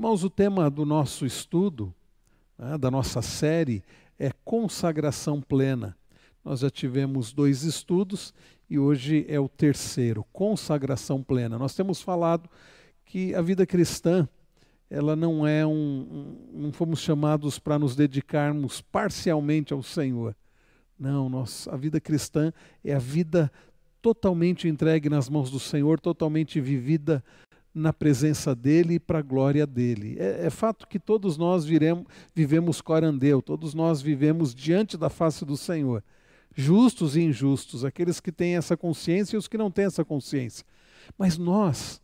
Irmãos, o tema do nosso estudo, né, da nossa série, é consagração plena. Nós já tivemos dois estudos e hoje é o terceiro, consagração plena. Nós temos falado que a vida cristã, ela não é um, um não fomos chamados para nos dedicarmos parcialmente ao Senhor. Não, nós, a vida cristã é a vida totalmente entregue nas mãos do Senhor, totalmente vivida na presença dele e para a glória dele. É, é, fato que todos nós viremos, vivemos corandeu, todos nós vivemos diante da face do Senhor, justos e injustos, aqueles que têm essa consciência e os que não têm essa consciência. Mas nós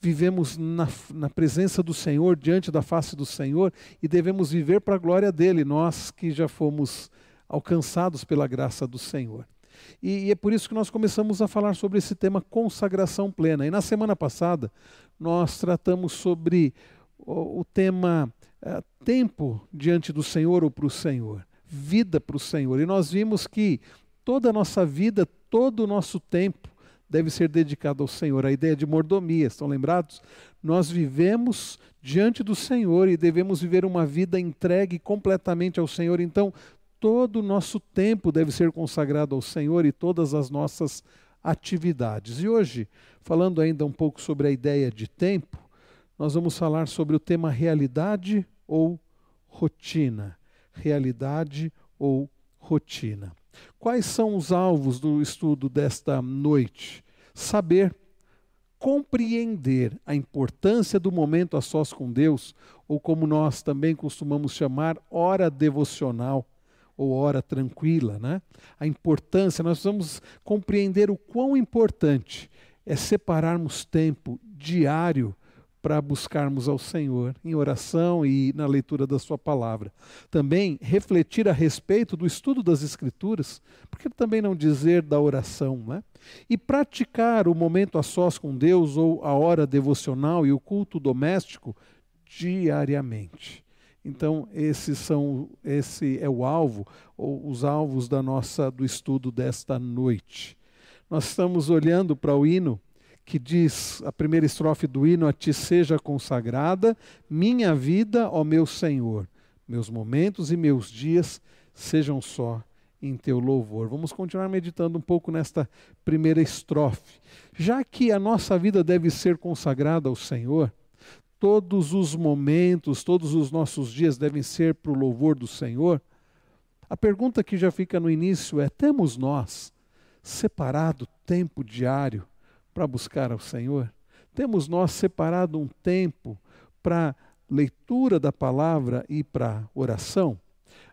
vivemos na, na presença do Senhor, diante da face do Senhor, e devemos viver para a glória dele, nós que já fomos alcançados pela graça do Senhor. E, e, é por isso que nós começamos a falar sobre esse tema consagração plena. E na semana passada nós tratamos sobre o, o tema é, tempo diante do Senhor ou para o Senhor, vida para o Senhor. E nós vimos que toda a nossa vida, todo o nosso tempo deve ser dedicado ao Senhor. A ideia de mordomia, estão lembrados? Nós vivemos diante do Senhor e devemos viver uma vida entregue completamente ao Senhor. Então, todo o nosso tempo deve ser consagrado ao Senhor e todas as nossas atividades. E hoje, falando ainda um pouco sobre a ideia de tempo, nós vamos falar sobre o tema realidade ou rotina. Realidade ou rotina. Quais são os alvos do estudo desta noite? Saber compreender a importância do momento a sós com Deus, ou como nós também costumamos chamar, hora devocional, ou hora tranquila, né? A importância, nós precisamos compreender o quão importante é separarmos tempo diário para buscarmos ao Senhor em oração e na leitura da Sua palavra. Também refletir a respeito do estudo das Escrituras, porque também não dizer da oração, né? E praticar o momento a sós com Deus ou a hora devocional e o culto doméstico diariamente. Então, esses são, esse é o alvo, ou os alvos da nossa, do estudo desta noite. Nós estamos olhando para o hino que diz, a primeira estrofe do hino, a ti seja consagrada minha vida, ó meu Senhor. Meus momentos e meus dias sejam só em teu louvor. Vamos continuar meditando um pouco nesta primeira estrofe. Já que a nossa vida deve ser consagrada ao Senhor, todos os momentos, todos os nossos dias devem ser para o louvor do Senhor, a pergunta que já fica no início é: temos nós separado tempo diário para buscar ao Senhor? Temos nós separado um tempo para leitura da palavra e para oração?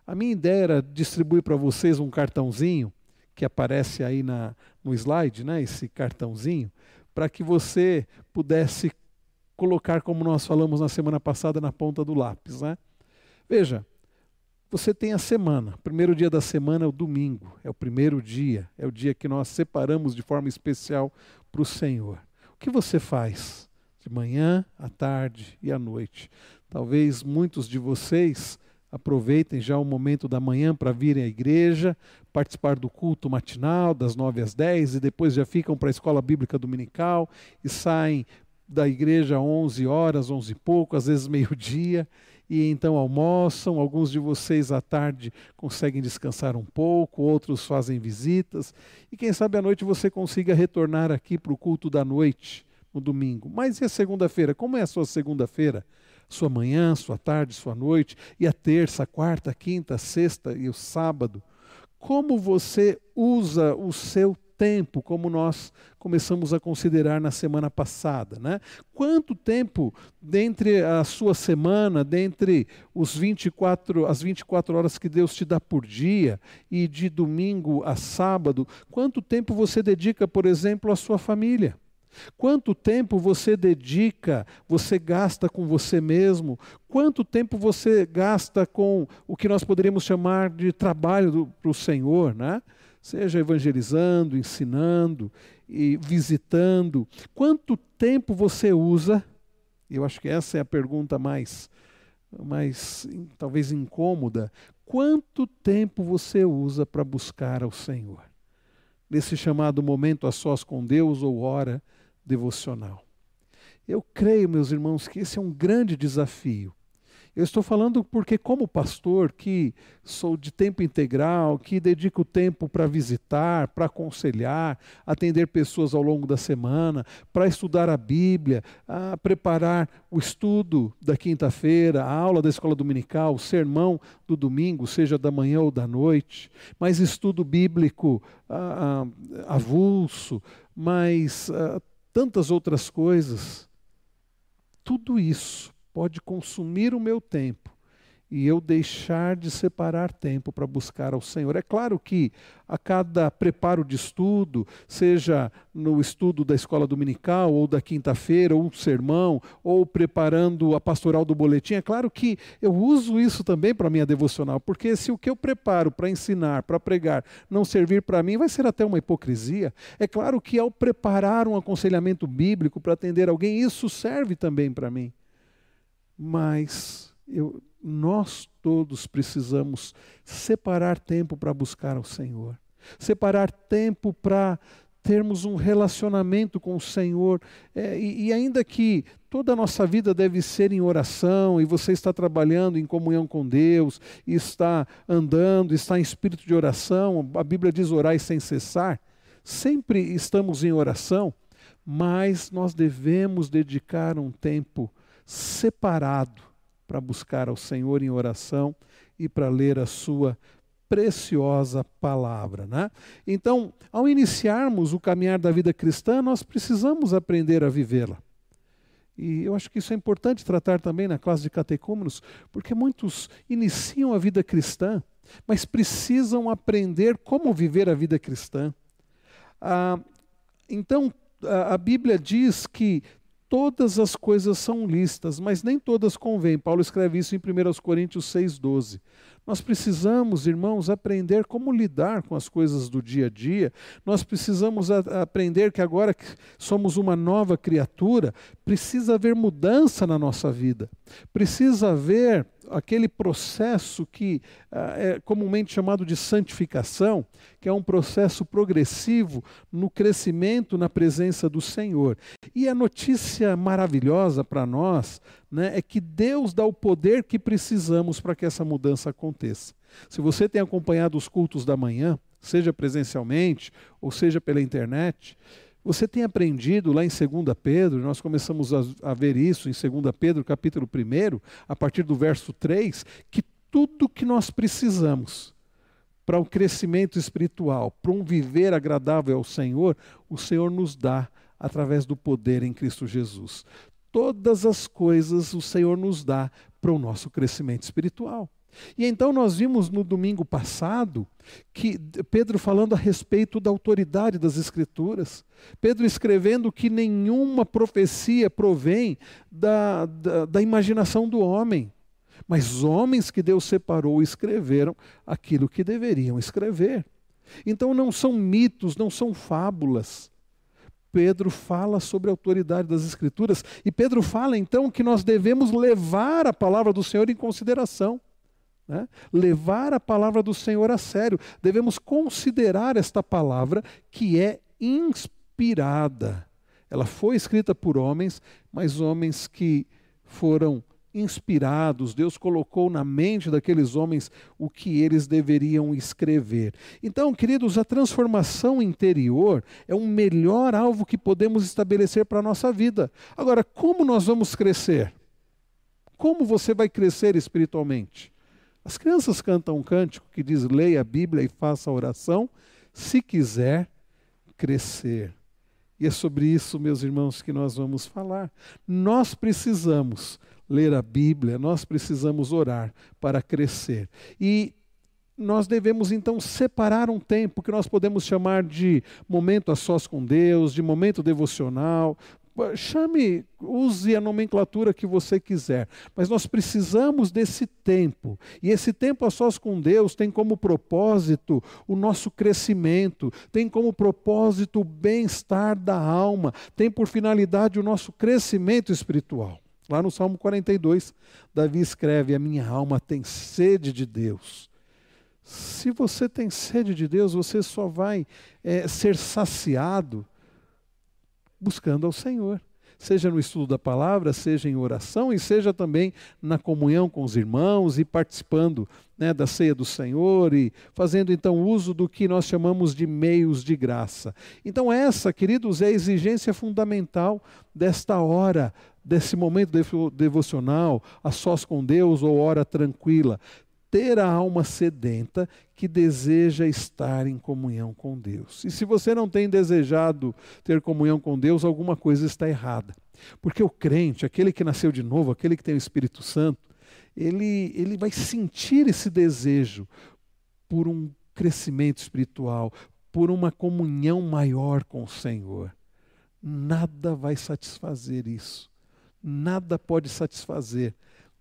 A minha ideia era distribuir para vocês um cartãozinho que aparece aí na, no slide, né, esse cartãozinho, para que você pudesse colocar, como nós falamos na semana passada, na ponta do lápis. Né? Veja, você tem a semana. O primeiro dia da semana é o domingo, é o primeiro dia, é o dia que nós separamos de forma especial para o Senhor. O que você faz? De manhã, à tarde e à noite. Talvez muitos de vocês aproveitem já o momento da manhã para virem à igreja, participar do culto matinal, das nove às dez, e depois já ficam para a escola bíblica dominical e saem da igreja 11 horas, 11 e pouco, às vezes meio-dia, e então almoçam. Alguns de vocês à tarde conseguem descansar um pouco, outros fazem visitas, e quem sabe à noite você consiga retornar aqui para o culto da noite, no domingo. Mas e a segunda-feira? Como é a sua segunda-feira? Sua manhã, sua tarde, sua noite, e a terça, a quarta, a quinta, a sexta e o sábado? Como você usa o seu tempo, como nós começamos a considerar na semana passada. Né? Quanto tempo dentre a sua semana, dentre os 24, as 24 horas que Deus te dá por dia, e de domingo a sábado, quanto tempo você dedica, por exemplo, à sua família? Quanto tempo você dedica, você gasta com você mesmo? Quanto tempo você gasta com o que nós poderíamos chamar de trabalho para o Senhor, né? Seja evangelizando, ensinando e visitando. Quanto tempo você usa? Eu acho que essa é a pergunta mais, mais talvez incômoda. Quanto tempo você usa para buscar ao Senhor? Nesse chamado momento a sós com Deus ou hora devocional. Eu creio, meus irmãos, que esse é um grande desafio. Eu estou falando porque, como pastor, que sou de tempo integral, que dedico tempo para visitar, para aconselhar, atender pessoas ao longo da semana, para estudar a Bíblia, a preparar o estudo da quinta-feira, a aula da escola dominical, o sermão do domingo, seja da manhã ou da noite, mais estudo bíblico avulso, mais tantas outras coisas. Tudo isso pode consumir o meu tempo e eu deixar de separar tempo para buscar ao Senhor. É claro que a cada preparo de estudo, seja no estudo da escola dominical, ou da quinta-feira, ou um sermão, ou preparando a pastoral do boletim, é claro que eu uso isso também para minha devocional, porque se o que eu preparo para ensinar, para pregar, não servir para mim, vai ser até uma hipocrisia. É claro que ao preparar um aconselhamento bíblico para atender alguém, isso serve também para mim mas eu, nós todos precisamos separar tempo para buscar ao Senhor, separar tempo para termos um relacionamento com o Senhor, é, e, e, ainda que toda a nossa vida deve ser em oração, e você está trabalhando em comunhão com Deus, está andando, está em espírito de oração, a Bíblia diz orar sem cessar, sempre estamos em oração, mas nós devemos dedicar um tempo separado para buscar ao Senhor em oração e para ler a sua preciosa palavra. Né? Então, ao iniciarmos o caminhar da vida cristã, nós precisamos aprender a vivê-la. E eu acho que isso é importante tratar também na classe de catecúmenos, porque muitos iniciam a vida cristã, mas precisam aprender como viver a vida cristã. Ah, então, a, Bíblia diz que todas as coisas são listas, mas nem todas convêm. Paulo escreve isso em 1 Coríntios 6,12. Nós precisamos, irmãos, aprender como lidar com as coisas do dia a dia. Nós precisamos aprender que agora que somos uma nova criatura, precisa haver mudança na nossa vida. Precisa haver aquele processo que ah, é comumente chamado de santificação, que é um processo progressivo no crescimento na presença do Senhor. E a notícia maravilhosa para nós né, é que Deus dá o poder que precisamos para que essa mudança aconteça. Se você tem acompanhado os cultos da manhã, seja presencialmente ou seja pela internet, você tem aprendido lá em 2 Pedro, nós começamos a, ver isso em 2 Pedro, capítulo 1, a partir do verso 3, que tudo que nós precisamos para o um crescimento espiritual, para um viver agradável ao Senhor, o Senhor nos dá através do poder em Cristo Jesus. Todas as coisas o Senhor nos dá para o nosso crescimento espiritual. E então nós vimos no domingo passado que Pedro falando a respeito da autoridade das Escrituras, Pedro escrevendo que nenhuma profecia provém da, da, da imaginação do homem, mas homens que Deus separou escreveram aquilo que deveriam escrever. Então não são mitos, não são fábulas. Pedro fala sobre a autoridade das Escrituras e Pedro fala então que nós devemos levar a palavra do Senhor em consideração. Né? Levar a palavra do Senhor a sério. Devemos considerar esta palavra que é inspirada. Ela foi escrita por homens, mas homens que foram inspirados, Deus colocou na mente daqueles homens o que eles deveriam escrever. Então, queridos, a transformação interior é o melhor alvo que podemos estabelecer para a nossa vida. Agora, como nós vamos crescer? Como você vai crescer espiritualmente? As crianças cantam um cântico que diz: leia a Bíblia e faça a oração, se quiser crescer. E é sobre isso, meus irmãos, que nós vamos falar. Nós precisamos ler a Bíblia, nós precisamos orar para crescer. E nós devemos então separar um tempo que nós podemos chamar de momento a sós com Deus, de momento devocional, chame, use a nomenclatura que você quiser, mas nós precisamos desse tempo. E esse tempo a sós com Deus tem como propósito o nosso crescimento, tem como propósito o bem-estar da alma, tem por finalidade o nosso crescimento espiritual. Lá no Salmo 42, Davi escreve: A minha alma tem sede de Deus. Se você tem sede de Deus, você só vai é, ser saciado buscando ao Senhor. seja no estudo da palavra, seja em oração e seja também na comunhão com os irmãos e participando né, da ceia do Senhor e fazendo então uso do que nós chamamos de meios de graça. Então, essa, queridos, é a exigência fundamental desta hora, desse momento devocional, a sós com Deus ou hora tranquila ter a alma sedenta que deseja estar em comunhão com Deus. E se você não tem desejado ter comunhão com Deus, alguma coisa está errada. Porque o crente, aquele que nasceu de novo, aquele que tem o Espírito Santo, ele, ele vai sentir esse desejo por um crescimento espiritual, por uma comunhão maior com o Senhor. Nada vai satisfazer isso. Nada pode satisfazer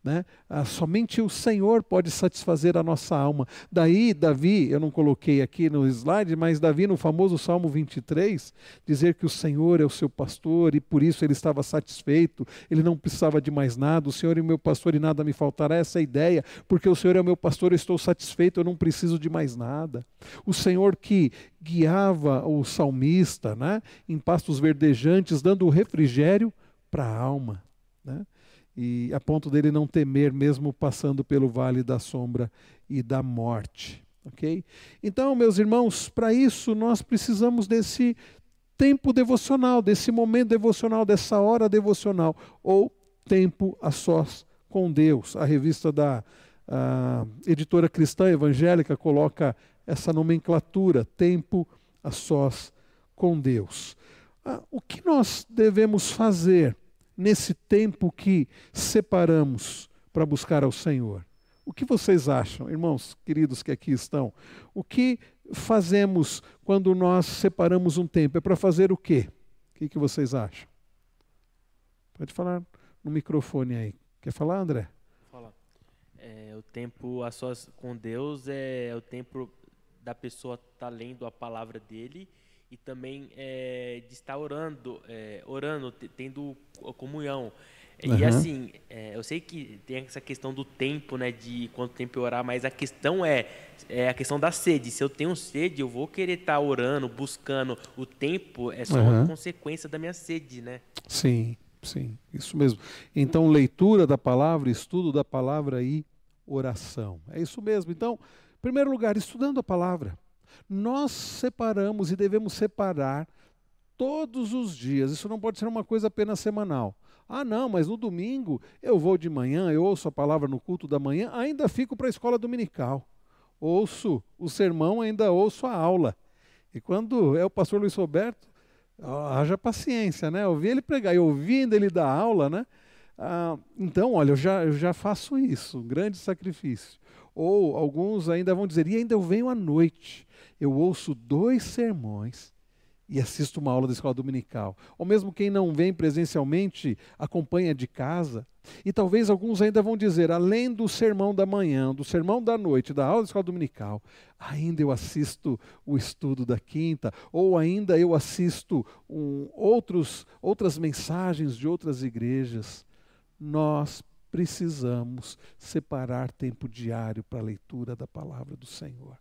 né? Ah, somente o Senhor pode satisfazer a nossa alma. Daí, Davi, eu não coloquei aqui no slide, mas Davi, no famoso Salmo 23, dizer que o Senhor é o seu pastor e por isso ele estava satisfeito, ele não precisava de mais nada. O Senhor é o meu pastor e nada me faltará. Essa é a ideia, porque o Senhor é o meu pastor, eu estou satisfeito, eu não preciso de mais nada. O Senhor que guiava o salmista né, em pastos verdejantes, dando o refrigério para a alma. Né? E a ponto dele não temer mesmo passando pelo vale da sombra e da morte, OK? Então, meus irmãos, para isso nós precisamos desse tempo devocional, desse momento devocional, dessa hora devocional ou tempo a sós com Deus. A revista da a editora cristã evangélica coloca essa nomenclatura, tempo a sós com Deus. Ah, o que nós devemos fazer nesse tempo que separamos para buscar ao Senhor. O que vocês acham, irmãos queridos que aqui estão? O que fazemos quando nós separamos um tempo? É para fazer o quê? O que, que vocês acham? Pode falar no microfone aí. Quer falar, André? Fala. É, o tempo a sós com Deus é o tempo da pessoa estar tá lendo a palavra dele e também é, de estar orando, é, orando, tendo comunhão. Uhum. E assim, é, eu sei que tem essa questão do tempo, né, de quanto tempo eu orar, mas a questão é, é a questão da sede. Se eu tenho sede, eu vou querer estar orando, buscando. O tempo é só uhum. uma consequência da minha sede, né? Sim, sim, isso mesmo. Então, leitura da palavra, estudo da palavra e oração. É isso mesmo. Então, em primeiro lugar, estudando a palavra. Nós separamos e devemos separar todos os dias. Isso não pode ser uma coisa apenas semanal. Ah, não, mas no domingo eu vou de manhã, eu ouço a palavra no culto da manhã, ainda fico para a escola dominical. Ouço o sermão, ainda ouço a aula. E quando é o pastor Luiz Roberto, haja paciência, né? Ouvir ele pregar e ouvindo ele dar aula, né? Ah, então, olha, eu já, eu já faço isso, um grande sacrifício. Ou alguns ainda vão dizer, e ainda eu venho à noite eu ouço dois sermões e assisto uma aula da escola dominical. Ou mesmo quem não vem presencialmente, acompanha de casa. E talvez alguns ainda vão dizer, além do sermão da manhã, do sermão da noite, da aula da escola dominical, ainda eu assisto o estudo da quinta, ou ainda eu assisto um, outros, outras mensagens de outras igrejas. Nós precisamos separar tempo diário para a leitura da palavra do Senhor.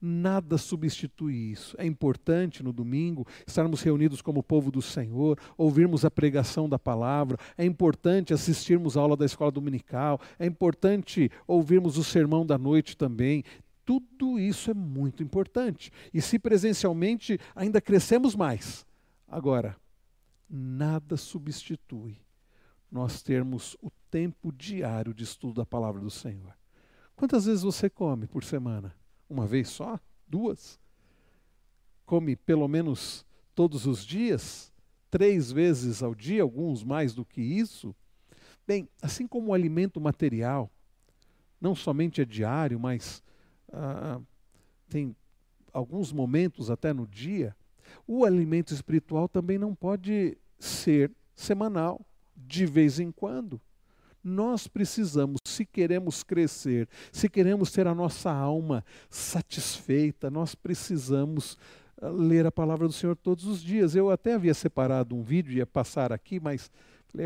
Nada substitui isso. É importante no domingo estarmos reunidos como povo do Senhor, ouvirmos a pregação da palavra, é importante assistirmos a aula da escola dominical, é importante ouvirmos o sermão da noite também. Tudo isso é muito importante. E se presencialmente ainda crescemos mais. Agora, nada substitui nós termos o tempo diário de estudo da palavra do Senhor. Quantas vezes você come por semana? Uma vez só? Duas? Come pelo menos todos os dias? Três vezes ao dia? Alguns mais do que isso? Bem, assim como o alimento material, não somente é diário, mas ah, tem alguns momentos até no dia, o alimento espiritual também não pode ser semanal, de vez em quando. Nós precisamos, se queremos crescer, se queremos ter a nossa alma satisfeita, nós precisamos ah, ler a palavra do Senhor todos os dias. Eu até havia separado um vídeo, ia passar aqui, mas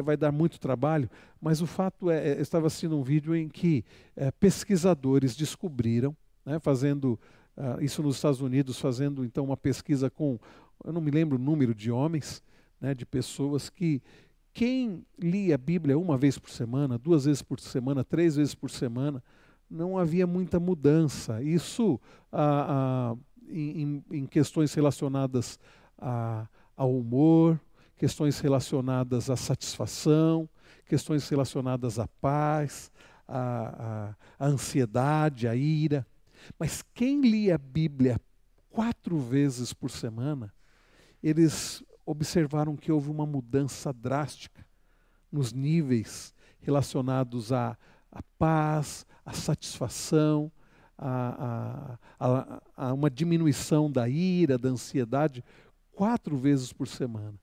vai dar muito trabalho. Mas o fato é, eu estava assistindo um vídeo em que é, pesquisadores descobriram, né, fazendo uh, isso nos Estados Unidos, fazendo então uma pesquisa com, eu não me lembro o número de homens, né, de pessoas que quem lia a Bíblia uma vez por semana, duas vezes por semana, três vezes por semana, não havia muita mudança. Isso em, em, questões relacionadas a, ao humor, questões relacionadas à satisfação, questões relacionadas à paz, à, à, à ansiedade, à ira. Mas quem lia a Bíblia quatro vezes por semana, eles observaram que houve uma mudança drástica nos níveis relacionados à, à paz, à satisfação, a, a, uma diminuição da ira, da ansiedade, quatro vezes por semana.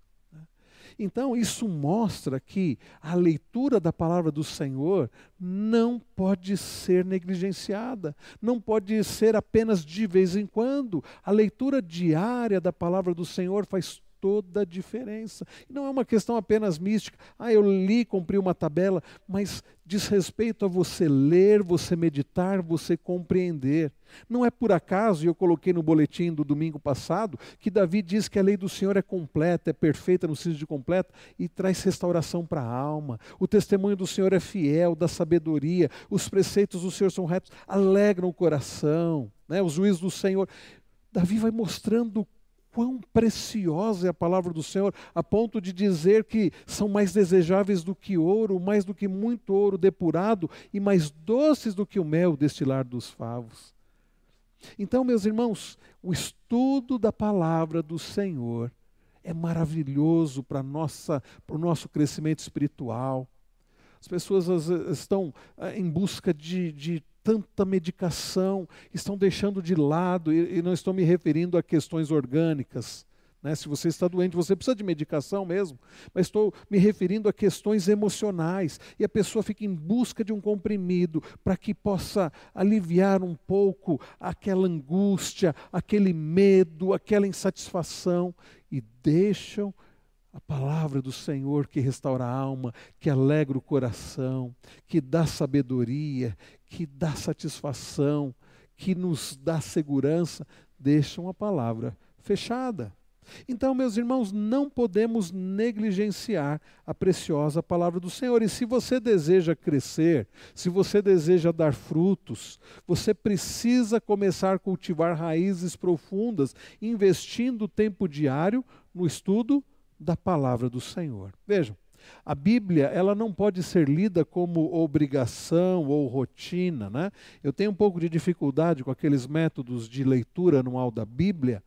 Então, isso mostra que a leitura da palavra do Senhor não pode ser negligenciada, não pode ser apenas de vez em quando. A leitura diária da palavra do Senhor faz toda a diferença. Não é uma questão apenas mística. Ah, eu li, cumpri uma tabela, mas diz respeito a você ler, você meditar, você compreender. Não é por acaso, e eu coloquei no boletim do domingo passado, que Davi diz que a lei do Senhor é completa, é perfeita no sentido de completa e traz restauração para a alma. O testemunho do Senhor é fiel, da sabedoria, os preceitos do Senhor são retos, alegram o coração. Né? Os juízos do Senhor. Davi vai mostrando quão preciosa é a palavra do Senhor, a ponto de dizer que são mais desejáveis do que ouro, mais do que muito ouro depurado e mais doces do que o mel destilar dos favos. Então, meus irmãos, o estudo da palavra do Senhor é maravilhoso para o nosso crescimento espiritual. As pessoas estão eh, em busca de, de tanta medicação, estão deixando de lado, e, e não estou me referindo a questões orgânicas. Né? Se você está doente, você precisa de medicação mesmo, mas estou me referindo a questões emocionais. E a pessoa fica em busca de um comprimido para que possa aliviar um pouco aquela angústia, aquele medo, aquela insatisfação, e deixam a palavra do Senhor que restaura a alma, que alegra o coração, que dá sabedoria, que dá satisfação, que nos dá segurança, deixam a palavra fechada. Então, meus irmãos, não podemos negligenciar a preciosa palavra do Senhor. E se você deseja crescer, se você deseja dar frutos, você precisa começar a cultivar raízes profundas, investindo tempo diário no estudo da palavra do Senhor. Vejam, a Bíblia ela não pode ser lida como obrigação ou rotina. Né? Eu tenho um pouco de dificuldade com aqueles métodos de leitura anual da Bíblia,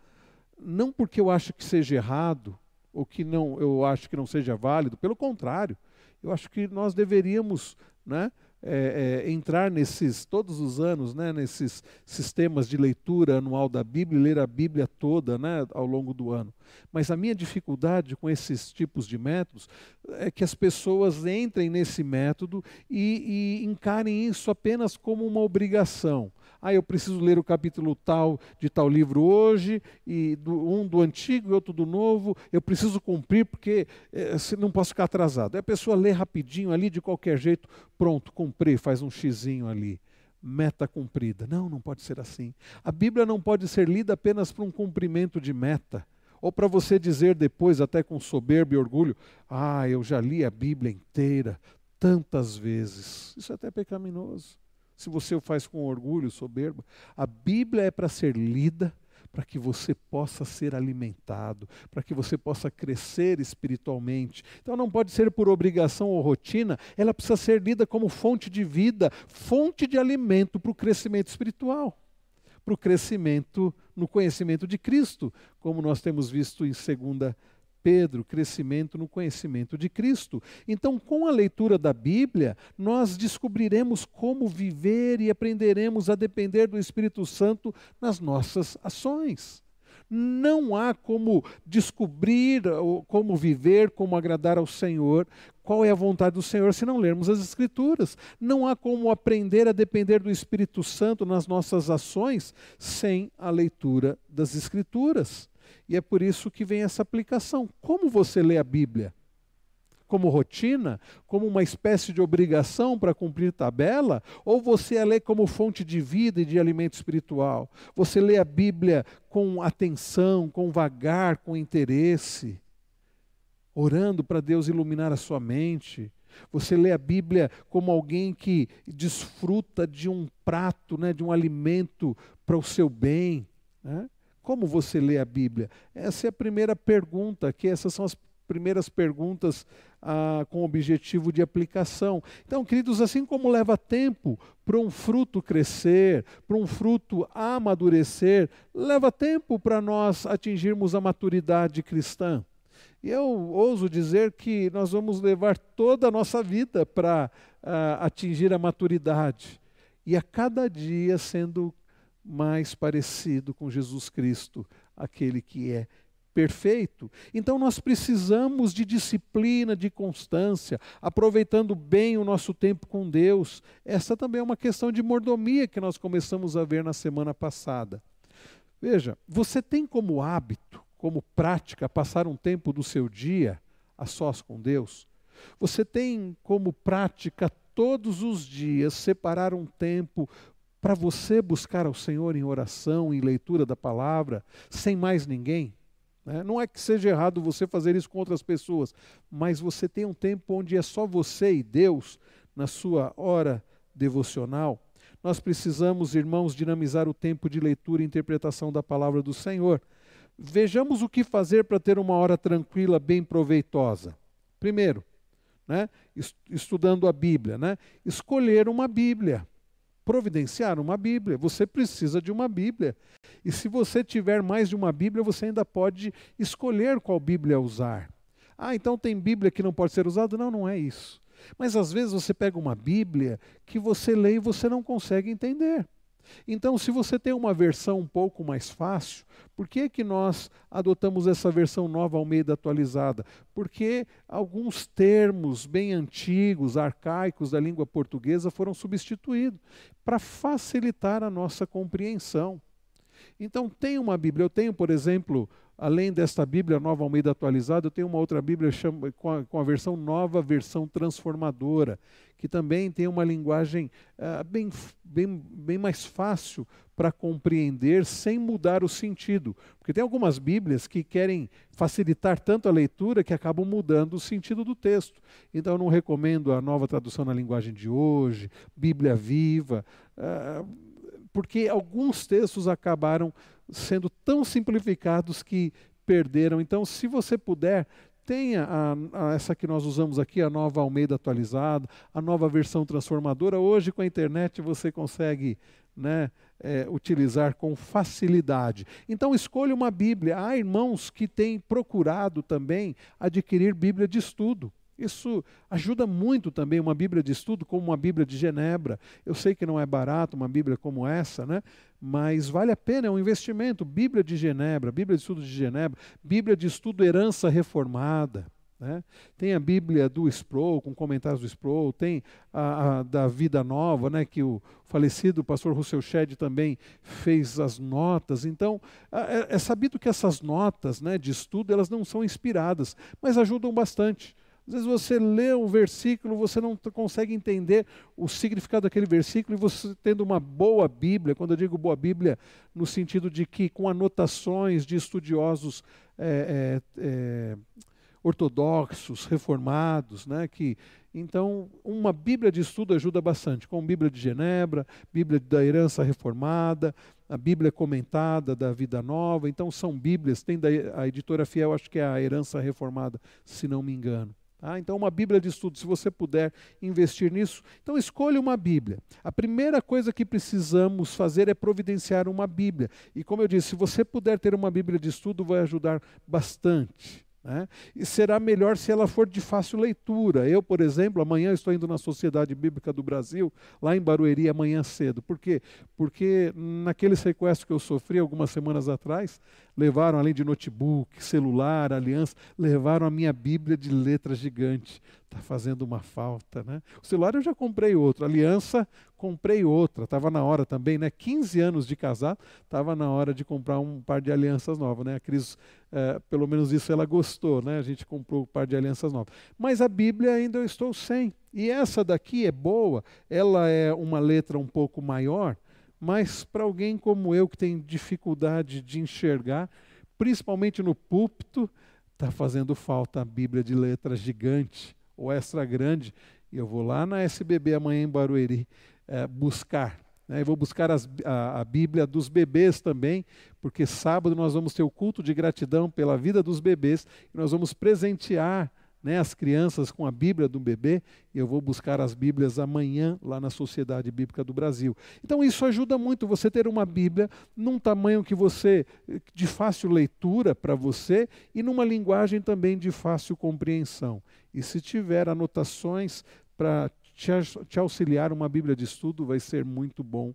não porque eu acho que seja errado ou que não eu acho que não seja válido, pelo contrário, eu acho que nós deveríamos né, é, é, entrar nesses, todos os anos, né, nesses sistemas de leitura anual da Bíblia, ler a Bíblia toda né, ao longo do ano. Mas a minha dificuldade com esses tipos de métodos é que as pessoas entrem nesse método e, e encarem isso apenas como uma obrigação. Ah, eu preciso ler o capítulo tal de tal livro hoje, e do, um do antigo e outro do novo. Eu preciso cumprir porque é, não posso ficar atrasado. Aí a pessoa lê rapidinho ali, de qualquer jeito, pronto, cumpri, faz um xizinho ali. Meta cumprida. Não, não pode ser assim. A Bíblia não pode ser lida apenas para um cumprimento de meta. Ou para você dizer depois, até com soberba e orgulho, ah, eu já li a Bíblia inteira tantas vezes. Isso é até pecaminoso se você o faz com orgulho, soberba. A Bíblia é para ser lida, para que você possa ser alimentado, para que você possa crescer espiritualmente. Então não pode ser por obrigação ou rotina, ela precisa ser lida como fonte de vida, fonte de alimento para o crescimento espiritual, para o crescimento no conhecimento de Cristo, como nós temos visto em 2 Pedro, crescimento no conhecimento de Cristo. Então, com a leitura da Bíblia, nós descobriremos como viver e aprenderemos a depender do Espírito Santo nas nossas ações. Não há como descobrir como viver, como agradar ao Senhor, qual é a vontade do Senhor se não lermos as Escrituras. Não há como aprender a depender do Espírito Santo nas nossas ações sem a leitura das Escrituras. E é por isso que vem essa aplicação. Como você lê a Bíblia? Como rotina? Como uma espécie de obrigação para cumprir tabela? Ou você a lê como fonte de vida e de alimento espiritual? Você lê a Bíblia com atenção, com vagar, com interesse? orando para Deus iluminar a sua mente. Você lê a Bíblia como alguém que desfruta de um prato, né, de um alimento para o seu bem. Né? Como você lê a Bíblia? Essa é a primeira pergunta, que essas são as primeiras perguntas ah, com objetivo de aplicação. Então, queridos, assim como leva tempo para um fruto crescer, para um fruto amadurecer, leva tempo para nós atingirmos a maturidade cristã. E eu ouso dizer que nós vamos levar toda a nossa vida para uh, atingir a maturidade. E a cada dia sendo mais parecido com Jesus Cristo, aquele que é perfeito. Então nós precisamos de disciplina, de constância, aproveitando bem o nosso tempo com Deus. Essa também é uma questão de mordomia que nós começamos a ver na semana passada. Veja, você tem como hábito como prática passar um tempo do seu dia a sós com Deus? Você tem como prática todos os dias separar um tempo para você buscar ao Senhor em oração, em leitura da palavra, sem mais ninguém? Né? Não é que seja errado você fazer isso com outras pessoas, mas você tem um tempo onde é só você e Deus na sua hora devocional. Nós precisamos, irmãos, dinamizar o tempo de leitura e interpretação da palavra do Senhor. Vejamos o que fazer para ter uma hora tranquila, bem proveitosa. Primeiro, né, estudando a Bíblia, né, escolher uma Bíblia, providenciar uma Bíblia. Você precisa de uma Bíblia. E se você tiver mais de uma Bíblia, você ainda pode escolher qual Bíblia usar. Ah, então tem Bíblia que não pode ser usada? Não, não é isso. Mas às vezes você pega uma Bíblia que você lê e você não consegue entender. Então, se você tem uma versão um pouco mais fácil, por que, que nós adotamos essa versão nova ao meio da atualizada? Porque alguns termos bem antigos, arcaicos da língua portuguesa foram substituídos para facilitar a nossa compreensão. Então, tem uma Bíblia. Eu tenho, por exemplo, além desta Bíblia Nova Almeida atualizada, eu tenho uma outra Bíblia chama, com, a, com, a, versão nova, versão transformadora, que também tem uma linguagem uh, bem, bem, bem mais fácil para compreender sem mudar o sentido. Porque tem algumas Bíblias que querem facilitar tanto a leitura que acabam mudando o sentido do texto. Então eu não recomendo a nova tradução na linguagem de hoje, Bíblia Viva, uh, porque alguns textos acabaram sendo tão simplificados que perderam. Então, se você puder, tenha a, a, essa que nós usamos aqui, a nova Almeida atualizada, a nova versão transformadora. Hoje, com a internet, você consegue né, é, utilizar com facilidade. Então, escolha uma Bíblia. Há irmãos que têm procurado também adquirir Bíblia de estudo. Isso ajuda muito também uma Bíblia de estudo, como uma Bíblia de Genebra. Eu sei que não é barato uma Bíblia como essa, né? mas vale a pena, é um investimento. Bíblia de Genebra, Bíblia de estudo de Genebra, Bíblia de estudo Herança Reformada. Né? Tem a Bíblia do Sproul, com comentários do Sproul, tem a, a, da Vida Nova, né, que o falecido pastor Russell Shedd também fez as notas. Então, é, é sabido que essas notas né, de estudo elas não são inspiradas, mas ajudam bastante. Às vezes você lê um versículo, você não consegue entender o significado daquele versículo, e você tendo uma boa Bíblia, quando eu digo boa Bíblia, no sentido de que com anotações de estudiosos é, é, é, ortodoxos, reformados, né, que então uma Bíblia de estudo ajuda bastante, com Bíblia de Genebra, Bíblia da herança reformada, a Bíblia comentada da Vida Nova, então são Bíblias, tem da a editora Fiel, acho que é a herança reformada, se não me engano. Tá? Então, uma Bíblia de estudo, se você puder investir nisso. Então, escolha uma Bíblia. A primeira coisa que precisamos fazer é providenciar uma Bíblia. E, como eu disse, se você puder ter uma Bíblia de estudo, vai ajudar bastante. Né? E será melhor se ela for de fácil leitura. Eu, por exemplo, amanhã estou indo na Sociedade Bíblica do Brasil, lá em Barueri, amanhã cedo. Por quê? Porque naquele sequestro que eu sofri algumas semanas atrás, levaram, além de notebook, celular, aliança, levaram a minha Bíblia de letra gigante. Está fazendo uma falta, né? O celular eu já comprei outro, aliança comprei outra, estava na hora também, né? 15 anos de casado, estava na hora de comprar um par de alianças novas, né? A Cris, é, pelo menos isso ela gostou, né? A gente comprou um par de alianças novas. Mas a Bíblia ainda eu estou sem. E essa daqui é boa, ela é uma letra um pouco maior, mas para alguém como eu que tem dificuldade de enxergar, principalmente no púlpito, está fazendo falta a Bíblia de letra gigante ou extra grande, e eu vou lá na SBB amanhã em Barueri é, buscar. Né? Eu vou buscar as, a, a Bíblia dos bebês também, porque sábado nós vamos ter o culto de gratidão pela vida dos bebês, e nós vamos presentear né, as crianças com a Bíblia do bebê, eu vou buscar as Bíblias amanhã lá na Sociedade Bíblica do Brasil. Então isso ajuda muito você ter uma Bíblia num tamanho que você de fácil leitura para você e numa linguagem também de fácil compreensão. E se tiver anotações para te, te auxiliar uma Bíblia de estudo, vai ser muito bom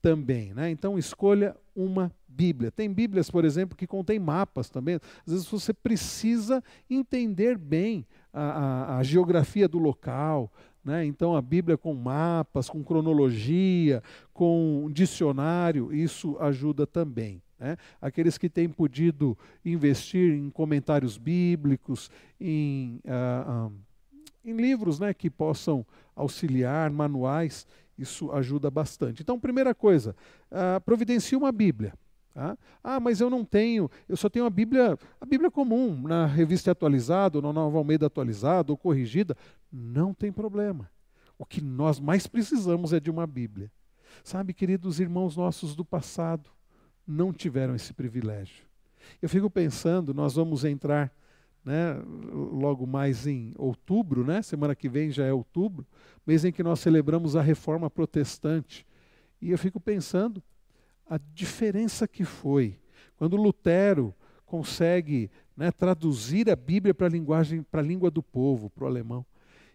também. Né? Então escolha uma Bíblia. Tem Bíblias, por exemplo, que contém mapas também. Às vezes você precisa entender bem a, a, a geografia do local. Né? Então a Bíblia com mapas, com cronologia, com dicionário, isso ajuda também. Né? Aqueles que têm podido investir em comentários bíblicos, em, uh, uh, em livros né, que possam auxiliar, manuais, isso ajuda bastante. Então, primeira coisa, uh, providencie uma Bíblia. Tá? Ah, mas eu não tenho, eu só tenho a Bíblia, a Bíblia comum, na revista atualizada, na Nova Almeida atualizada, ou corrigida. Não tem problema. O que nós mais precisamos é de uma Bíblia. Sabe, queridos irmãos nossos do passado, não tiveram esse privilégio. Eu fico pensando, nós vamos entrar né, logo mais em outubro, né, semana que vem já é outubro, mês em que nós celebramos a reforma protestante. E eu fico pensando a diferença que foi quando Lutero consegue né, traduzir a Bíblia para a língua do povo, para o alemão.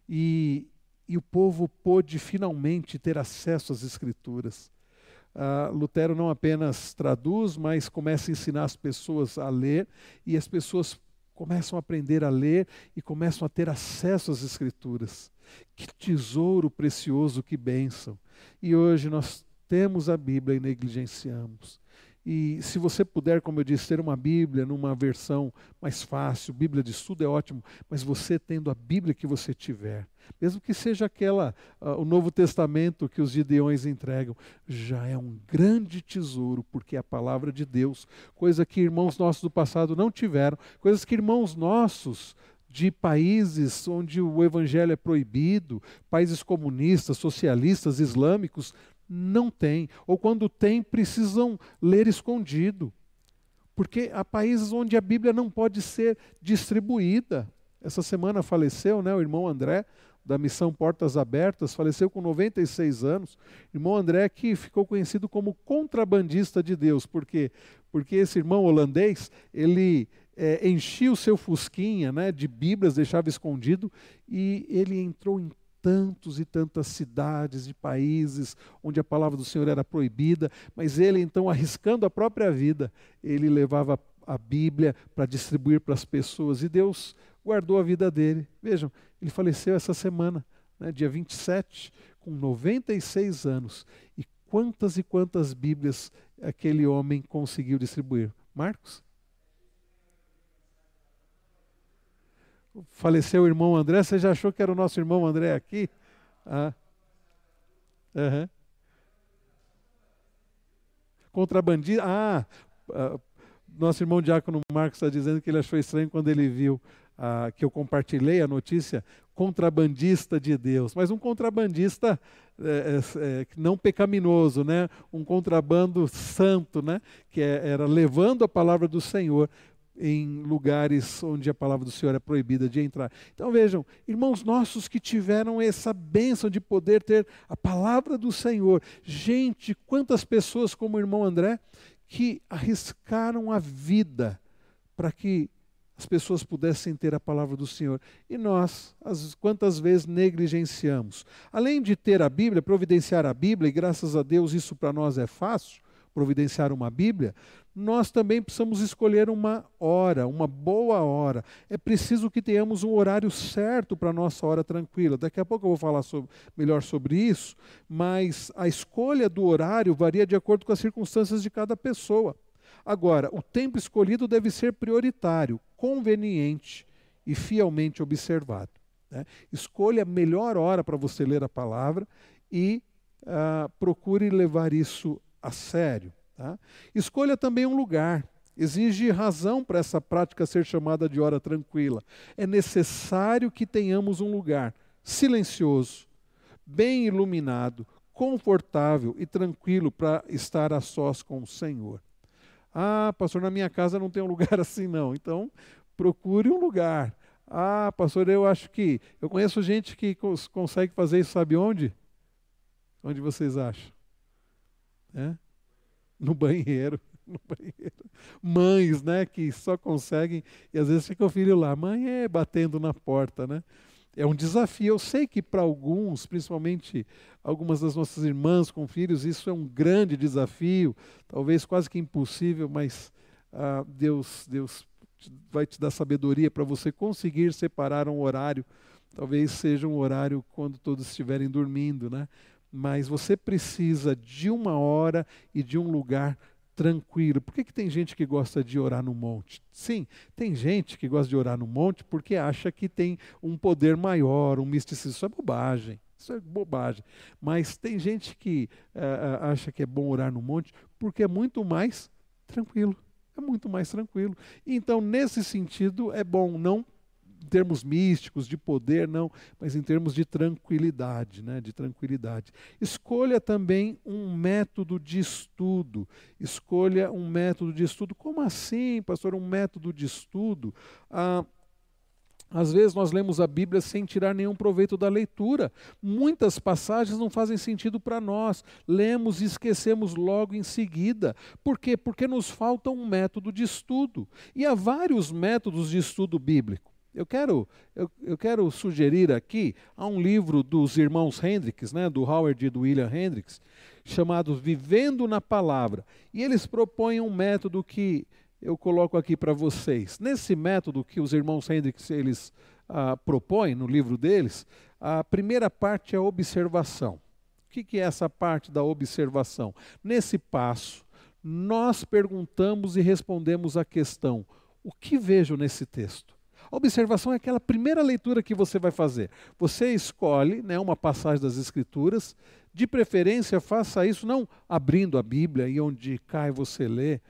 E, e o povo pôde finalmente ter acesso às Escrituras. Uh, Lutero não apenas traduz, mas começa a ensinar as pessoas a ler, e as pessoas começam a aprender a ler e começam a ter acesso às Escrituras. Que tesouro precioso, que bênção. E hoje nós temos a Bíblia e negligenciamos. E se você puder, como eu disse, ter uma Bíblia numa versão mais fácil, Bíblia de estudo é ótimo, mas você tendo a Bíblia que você tiver, mesmo que seja aquela, uh, o Novo Testamento que os Gideões entregam, já é um grande tesouro, porque é a palavra de Deus, coisa que irmãos nossos do passado não tiveram, coisas que irmãos nossos de países onde o evangelho é proibido, países comunistas, socialistas, islâmicos, não tem, ou quando tem, precisam ler escondido. Porque há países onde a Bíblia não pode ser distribuída. Essa semana faleceu né, o irmão André, da missão Portas Abertas, faleceu com 96 anos. Irmão André que ficou conhecido como contrabandista de Deus, porque porque esse irmão holandês ele é, enchia o seu fusquinha né, de Bíblias, deixava escondido e ele entrou em tantos e tantas cidades e países onde a palavra do Senhor era proibida, mas ele então, arriscando a própria vida, ele levava a Bíblia para distribuir para as pessoas e Deus guardou a vida dele. Vejam, ele faleceu essa semana, né, dia 27, com 96 anos. E quantas e quantas Bíblias aquele homem conseguiu distribuir? Marcos? Faleceu o irmão André, você já achou que era o nosso irmão André aqui? Ah. Uhum. Contrabandista. Ah, ah, nosso irmão Diácono Marcos está dizendo que ele achou estranho quando ele viu ah, que eu compartilhei a notícia contrabandista de Deus, mas um contrabandista é, é, é, não pecaminoso, né? um contrabando santo, né? que é, era levando a palavra do Senhor em lugares onde a palavra do Senhor é proibida de entrar. Então vejam, irmãos nossos que tiveram essa bênção de poder ter a palavra do Senhor. Gente, quantas pessoas como o irmão André que arriscaram a vida para que as pessoas pudessem ter a palavra do Senhor. E nós, as, quantas vezes negligenciamos? Além de ter a Bíblia, providenciar a Bíblia, e graças a Deus isso para nós é fácil, providenciar uma Bíblia, nós também precisamos escolher uma hora, uma boa hora. É preciso que tenhamos um horário certo para a nossa hora tranquila. Daqui a pouco eu vou falar sobre, melhor sobre isso, mas a escolha do horário varia de acordo com as circunstâncias de cada pessoa. Agora, o tempo escolhido deve ser prioritário, conveniente e fielmente observado. Né? Escolha a melhor hora para você ler a palavra e uh, procure levar isso a sério. Tá? Escolha também um lugar. exige razão para essa prática ser chamada de hora tranquila. É necessário que tenhamos um lugar silencioso, bem iluminado, confortável e tranquilo para estar a sós com o Senhor. Ah, pastor, na minha casa não tem um lugar assim não. Então, procure um lugar. Ah, pastor, eu acho que eu conheço gente que cons consegue fazer isso, sabe onde? Onde vocês acham? É? No banheiro. No banheiro. Mães, né, que só conseguem, e às vezes fica o filho lá, mãe é batendo na porta, né? é um desafio. Eu sei que para alguns, principalmente algumas das nossas irmãs com filhos, isso é um grande desafio, talvez quase que impossível, mas ah, Deus, Deus vai te dar sabedoria para você conseguir separar um horário. Talvez seja um horário quando todos estiverem dormindo, né? Mas você precisa de uma hora e de um lugar tranquilo. Por que, que tem gente que gosta de orar no monte? Sim, tem gente que gosta de orar no monte porque acha que tem um poder maior, um misticismo. Isso é bobagem. Isso é bobagem. Mas tem gente que uh, acha que é bom orar no monte porque é muito mais tranquilo. É muito mais tranquilo. Então, nesse sentido, é bom não em termos místicos, de poder, não, mas em termos de tranquilidade, né, de tranquilidade. Escolha também um método de estudo. Escolha um método de estudo. Como assim, pastor, um método de estudo? Ah, às vezes nós lemos a Bíblia sem tirar nenhum proveito da leitura. Muitas passagens não fazem sentido para nós. Lemos e esquecemos logo em seguida. Por quê? Porque nos falta um método de estudo. E há vários métodos de estudo bíblico. Eu quero, eu, eu, quero sugerir aqui há um livro dos irmãos Hendricks, né, do Howard e do William Hendricks, chamado Vivendo na Palavra. E eles propõem um método que eu coloco aqui para vocês. Nesse método que os irmãos Hendricks eles ah, propõem no livro deles, a primeira parte é a observação. O que, que é essa parte da observação? Nesse passo, nós perguntamos e respondemos a questão: o que vejo nesse texto? A observação é aquela primeira leitura que você vai fazer. Você escolhe né, uma passagem das Escrituras, de preferência faça isso não abrindo a Bíblia e onde cai você lê.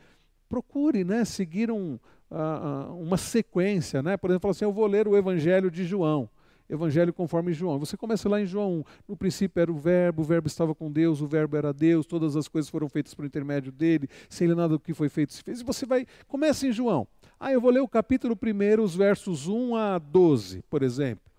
Procure né, seguir um, uh, uma sequência. Né? Por exemplo, assim, eu vou ler o Evangelho de João. Evangelho conforme João. Você começa lá em João 1. No princípio era o Verbo, o Verbo estava com Deus, o Verbo era Deus, todas as coisas foram feitas por intermédio dele, sem ele nada do que foi feito se fez. E você vai, começa em João. Ah, eu vou ler o capítulo 1, os versos 1 a 12, por exemplo.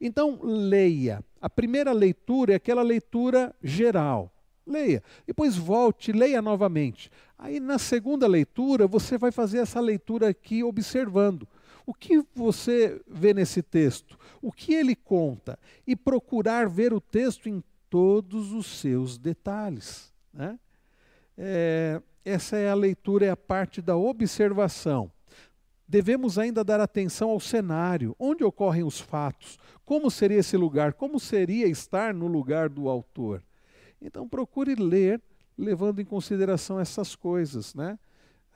Então, leia. A primeira leitura é aquela leitura geral. Leia. Depois volte, leia novamente. Aí, na segunda leitura, você vai fazer essa leitura aqui observando. O que você vê nesse texto? O que ele conta? E procurar ver o texto em todos os seus detalhes. Né? É, essa é a leitura, é a parte da observação devemos ainda dar atenção ao cenário, onde ocorrem os fatos, como seria esse lugar, como seria estar no lugar do autor. Então procure ler levando em consideração essas coisas, né?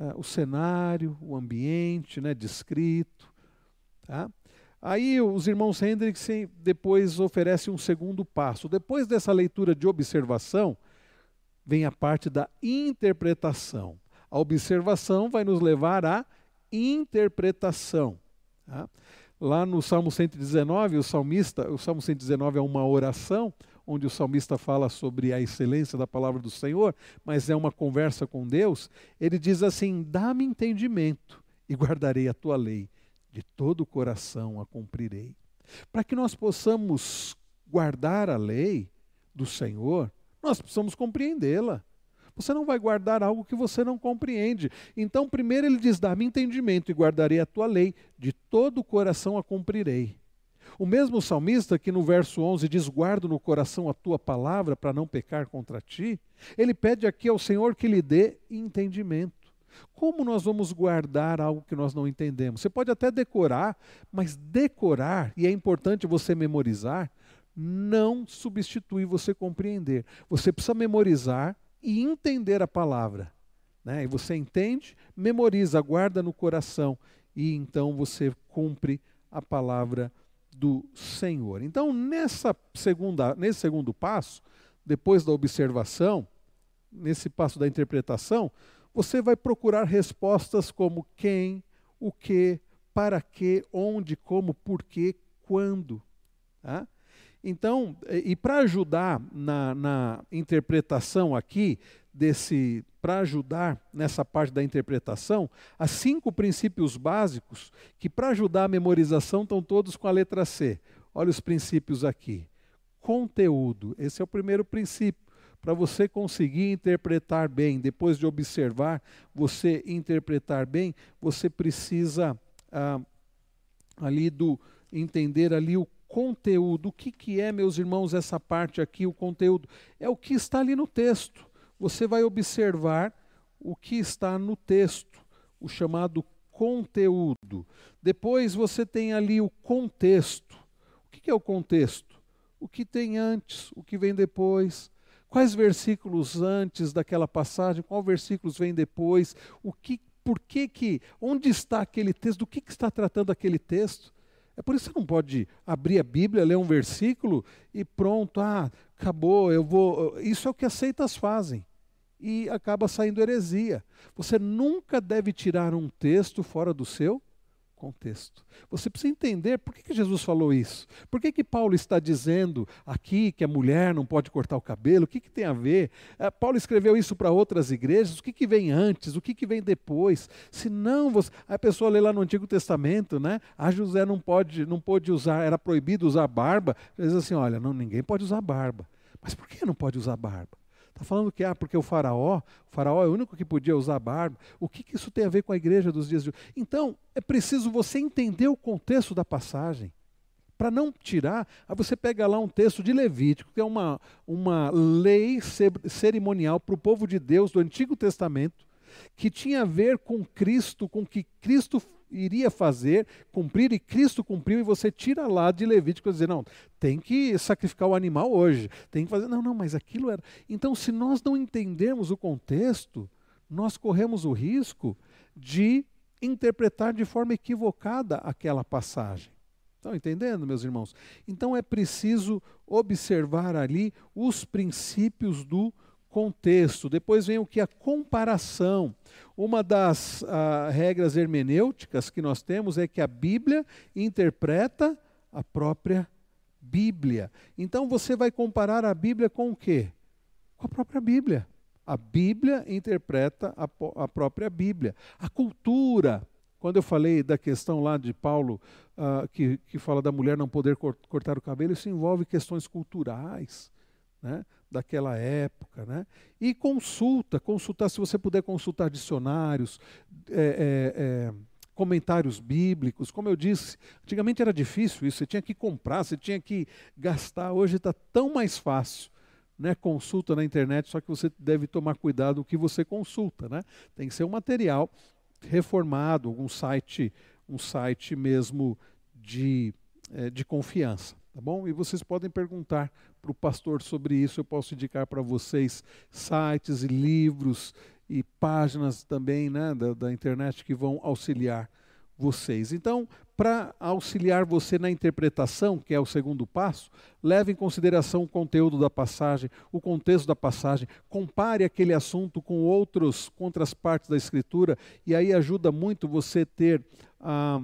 Uh, o cenário, o ambiente, né, descrito, tá? Aí os irmãos Hendricks depois oferecem um segundo passo. Depois dessa leitura de observação, vem a parte da interpretação. A observação vai nos levar a interpretação. Tá? Lá no Salmo 119, o salmista, o Salmo 119 é uma oração onde o salmista fala sobre a excelência da palavra do Senhor, mas é uma conversa com Deus. Ele diz assim: Dá-me entendimento e guardarei a tua lei, de todo o coração a cumprirei. Para que nós possamos guardar a lei do Senhor, nós precisamos compreendê-la. Você não vai guardar algo que você não compreende. Então, primeiro ele diz: Dá-me entendimento e guardarei a tua lei, de todo o coração a cumprirei. O mesmo salmista que no verso 11 diz: Guardo no coração a tua palavra para não pecar contra ti, ele pede aqui ao Senhor que lhe dê entendimento. Como nós vamos guardar algo que nós não entendemos? Você pode até decorar, mas decorar, e é importante você memorizar, não substitui você compreender. Você precisa memorizar e entender a palavra. Né? E você entende, memoriza, guarda no coração e então você cumpre a palavra do Senhor. Então, nessa segunda, nesse segundo passo, depois da observação, nesse passo da interpretação, você vai procurar respostas como quem, o que, para que, onde, como, porquê, quando. Tá? Então, e para ajudar na, na interpretação aqui, desse para ajudar nessa parte da interpretação, há cinco princípios básicos que para ajudar a memorização estão todos com a letra C. Olha os princípios aqui. Conteúdo, esse é o primeiro princípio. Para você conseguir interpretar bem, depois de observar, você interpretar bem, você precisa ah, ali do entender ali o conteúdo. O que, que é, meus irmãos, essa parte aqui, o conteúdo? É o que está ali no texto. Você vai observar o que está no texto, o chamado conteúdo. Depois você tem ali o contexto. O que é o contexto? O que tem antes, o que vem depois. Quais versículos antes daquela passagem, quais versículos vem depois, o que, por que que, onde está aquele texto, do que, que está tratando aquele texto? É por isso que você não pode abrir a Bíblia, ler um versículo e pronto, ah, acabou, eu vou. Isso é o que as seitas fazem. E acaba saindo heresia. Você nunca deve tirar um texto fora do seu contexto. Você precisa entender por que, que Jesus falou isso. Por que, que Paulo está dizendo aqui que a mulher não pode cortar o cabelo? O que, que tem a ver? É, Paulo escreveu isso para outras igrejas. O que, que vem antes? O que, que vem depois? Se não, você... a pessoa lê lá no Antigo Testamento, né? A ah, José não pode, não pode usar, era proibido usar barba. Ele diz assim: olha, não, ninguém pode usar barba. Mas por que não pode usar barba? Está falando que, ah, porque o faraó, o faraó é o único que podia usar barba. O que, que isso tem a ver com a igreja dos dias de hoje? Então, é preciso você entender o contexto da passagem. Para não tirar, aí você pega lá um texto de Levítico, que é uma, uma lei cerimonial para o povo de Deus do Antigo Testamento, que tinha a ver com Cristo, com que Cristo iria fazer, cumprir, e Cristo cumpriu, e você tira lá de Levítico e dizer, não, tem que sacrificar o animal hoje, tem que fazer. Não, não, mas aquilo era. Então, se nós não entendermos o contexto, nós corremos o risco de interpretar de forma equivocada aquela passagem. Estão entendendo, meus irmãos? Então é preciso observar ali os princípios do contexto. Depois vem o que? A comparação. Uma das uh, regras hermenêuticas que nós temos é que a Bíblia interpreta a própria Bíblia. Então você vai comparar a Bíblia com o quê? Com a própria Bíblia. A Bíblia interpreta a, a própria Bíblia. A cultura. Quando eu falei da questão lá de Paulo, uh, que, que fala da mulher não poder cortar o cabelo, isso envolve questões culturais. Né? daquela época, né? E consulta, consultar, se você puder consultar dicionários, é, é, é, comentários bíblicos. Como eu disse, antigamente era difícil isso, você tinha que comprar, você tinha que gastar. Hoje está tão mais fácil. Né, consulta na internet, só que você deve tomar cuidado o que você consulta, né? Tem que ser um material reformado, um site, um site mesmo de, é, de confiança, tá bom? E vocês podem perguntar para o pastor sobre isso, eu posso indicar para vocês sites e livros e páginas também né, da, da internet que vão auxiliar vocês. Então, para auxiliar você na interpretação, que é o segundo passo, leve em consideração o conteúdo da passagem, o contexto da passagem, compare aquele assunto com outros, com outras partes da Escritura, e aí ajuda muito você ter ah,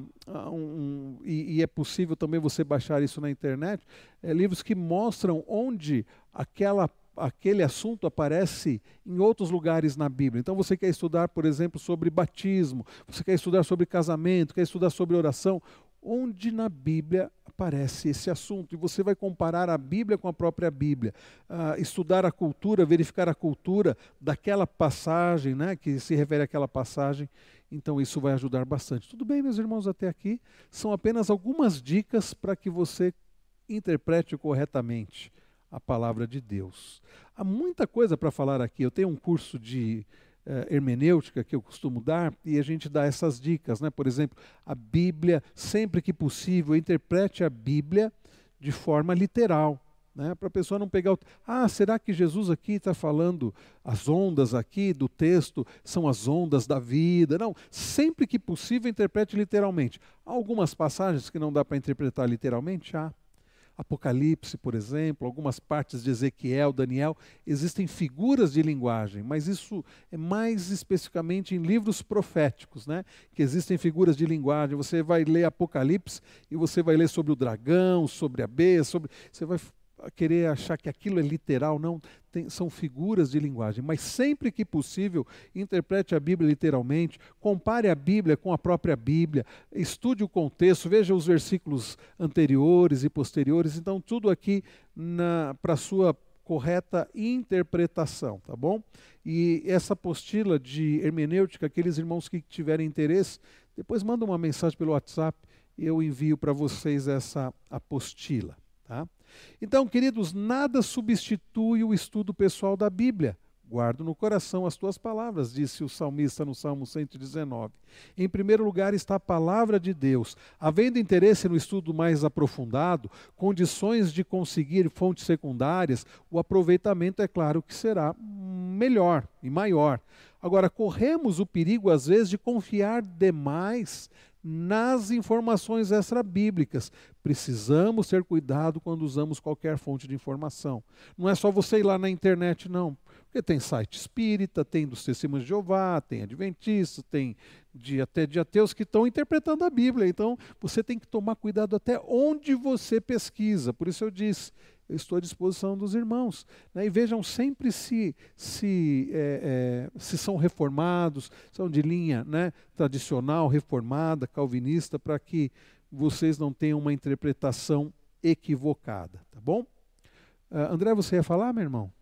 um, e, e, é possível também você baixar isso na internet, é, livros que mostram onde aquela, aquele assunto aparece em outros lugares na Bíblia. Então você quer estudar, por exemplo, sobre batismo, você quer estudar sobre casamento, quer estudar sobre oração, onde na Bíblia aparece esse assunto. E você vai comparar a Bíblia com a própria Bíblia, uh, estudar a cultura, verificar a cultura daquela passagem, né, que se refere àquela passagem, então isso vai ajudar bastante. Tudo bem, meus irmãos, até aqui? São apenas algumas dicas para que você interprete corretamente a palavra de Deus. Há muita coisa para falar aqui. Eu tenho um curso de uh, hermenêutica que eu costumo dar e a gente dá essas dicas, né? Por exemplo, a Bíblia, sempre que possível, interprete a Bíblia de forma literal né, para a pessoa não pegar o. Ah, será que Jesus aqui está falando as ondas aqui do texto são as ondas da vida? Não, sempre que possível interprete literalmente. Há algumas passagens que não dá para interpretar literalmente, há. Apocalipse, por exemplo, algumas partes de Ezequiel, Daniel, existem figuras de linguagem, mas isso é mais especificamente em livros proféticos, né? Que existem figuras de linguagem. Você vai ler Apocalipse e você vai ler sobre o dragão, sobre a besta, sobre você vai querer achar que aquilo é literal, não, tem, são figuras de linguagem. Mas sempre que possível, interprete a Bíblia literalmente, compare a Bíblia com a própria Bíblia, estude o contexto, veja os versículos anteriores e posteriores. Então, tudo aqui para a sua correta interpretação, tá bom? E essa apostila de hermenêutica, aqueles irmãos que tiverem interesse, depois manda uma mensagem pelo WhatsApp, eu envio para vocês essa apostila, tá? Então, queridos, nada substitui o estudo pessoal da Bíblia. Guardo no coração as tuas palavras, disse o salmista no Salmo 119. Em primeiro lugar está a palavra de Deus. Havendo interesse no estudo mais aprofundado, condições de conseguir fontes secundárias, o aproveitamento é claro que será melhor e maior. Agora, corremos o perigo, às vezes, de confiar demais nas informações extra-bíblicas. Precisamos ter cuidado quando usamos qualquer fonte de informação. Não é só você ir lá na internet, não. Porque tem site espírita, tem dos testemunhos de Jeová, tem adventistas, tem de, até de ateus que estão interpretando a Bíblia. Então, você tem que tomar cuidado até onde você pesquisa. Por isso eu disse, eu estou à disposição dos irmãos. Né? E vejam sempre se, se, é, é, se são reformados, são de linha né, tradicional, reformada, calvinista, para que vocês não tenham uma interpretação equivocada. Tá bom? Uh, André, você ia falar, meu irmão?